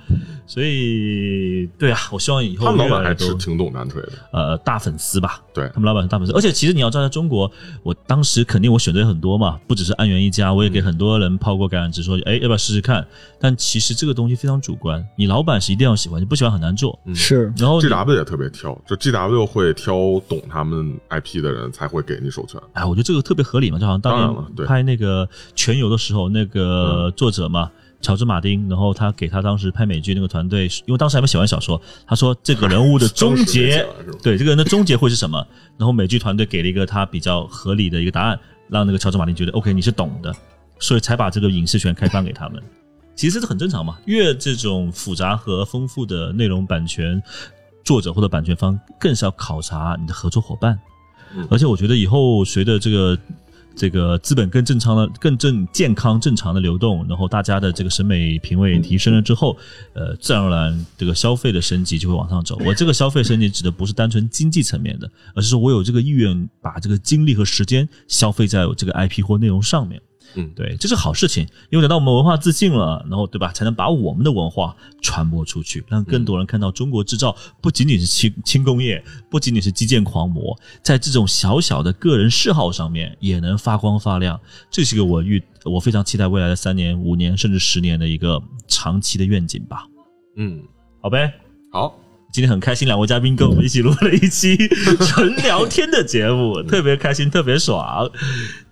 Speaker 1: 所以，对啊，我希望以后
Speaker 2: 他们老板还是挺懂南腿的，
Speaker 1: 呃大粉丝吧，
Speaker 2: 对。
Speaker 1: 他们老板是大粉丝，而且其实你要知道，在中国，我当时肯定我选择很多嘛，不只是安源一家，我也给很多人抛过橄榄枝，说，哎，要不要试试看？但其实这个东西非常主观，你老板是一定要喜欢，你不喜欢很难做。
Speaker 3: 是，
Speaker 1: 然后
Speaker 2: GW 也特别挑，就 GW 会挑懂他们 IP 的人才会给你授权。
Speaker 1: 哎，我觉得这个特别合理嘛，就好像当年拍那个《全游》的时候，那个作者嘛，乔治马丁，然后他给他当时拍美剧那个团队，因为当时还没写完小说，他说这个人物的终结 对这个人的终结会是什么？然后美剧团队给了一个他比较合理的一个答案，让那个乔治马丁觉得 OK，你是懂的，所以才把这个影视权开放给他们。其实这是很正常嘛，越这种复杂和丰富的内容版权作者或者版权方，更是要考察你的合作伙伴。而且我觉得以后随着这个这个资本更正常的、更正健康、正常的流动，然后大家的这个审美品味提升了之后，呃，自然而然这个消费的升级就会往上走。我这个消费升级指的不是单纯经济层面的，而是说我有这个意愿把这个精力和时间消费在我这个 IP 或内容上面。
Speaker 2: 嗯
Speaker 1: 对，这是好事情，因为等到我们文化自信了，然后对吧，才能把我们的文化传播出去，让更多人看到中国制造不仅仅是轻轻工业，不仅仅是基建狂魔，在这种小小的个人嗜好上面也能发光发亮。这是个我预我非常期待未来的三年、五年甚至十年的一个长期的愿景吧。
Speaker 2: 嗯，
Speaker 1: 好呗，
Speaker 2: 好，
Speaker 1: 今天很开心，两位嘉宾跟我们一起录了一期 纯聊天的节目，特别开心，特别爽。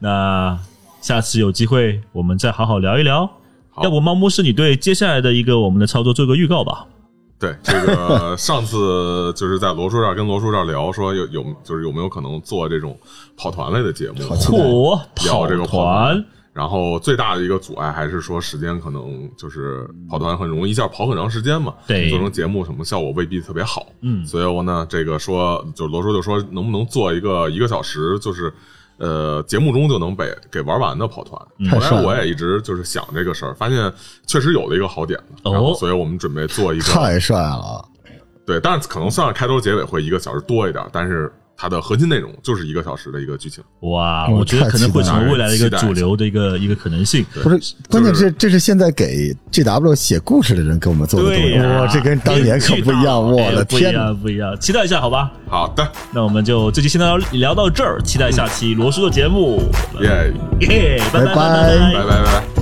Speaker 1: 那下次有机会我们再好好聊一聊。
Speaker 2: 好
Speaker 1: 要不猫牧师，你对接下来的一个我们的操作做个预告吧？
Speaker 2: 对这个上次就是在罗叔这儿跟罗叔这儿聊说有有就是有没有可能做这种跑团类的节目，
Speaker 1: 嚯，跑
Speaker 2: 聊这个跑
Speaker 1: 团，
Speaker 2: 然后最大的一个阻碍还是说时间可能就是跑团很容易一下跑很长时间嘛，
Speaker 1: 对
Speaker 2: 做成节目什么效果未必特别好，
Speaker 1: 嗯
Speaker 2: 所以我呢这个说就罗叔就说能不能做一个一个小时就是。呃，节目中就能被给玩完的跑团，后来我也一直就是想这个事儿，发现确实有了一个好点子，
Speaker 1: 哦。
Speaker 2: 然后所以我们准备做一个
Speaker 3: 太帅了，
Speaker 2: 对，但是可能算是开头结尾会一个小时多一点，但是它的核心内容就是一个小时的一个剧情，
Speaker 1: 哇！
Speaker 3: 我
Speaker 1: 觉得可能会成为未来的一个主流的一个一个可能性。
Speaker 3: 不是，关键是这是现在给 G W 写故事的人给我们做的，哇！这跟当年可不一样，我的天
Speaker 1: 啊，不一样！期待一下，好吧？
Speaker 2: 好的，
Speaker 1: 那我们就这期先到聊到这儿，期待下期罗叔的节目。
Speaker 2: 耶
Speaker 1: 耶，
Speaker 3: 拜
Speaker 1: 拜
Speaker 2: 拜拜拜拜。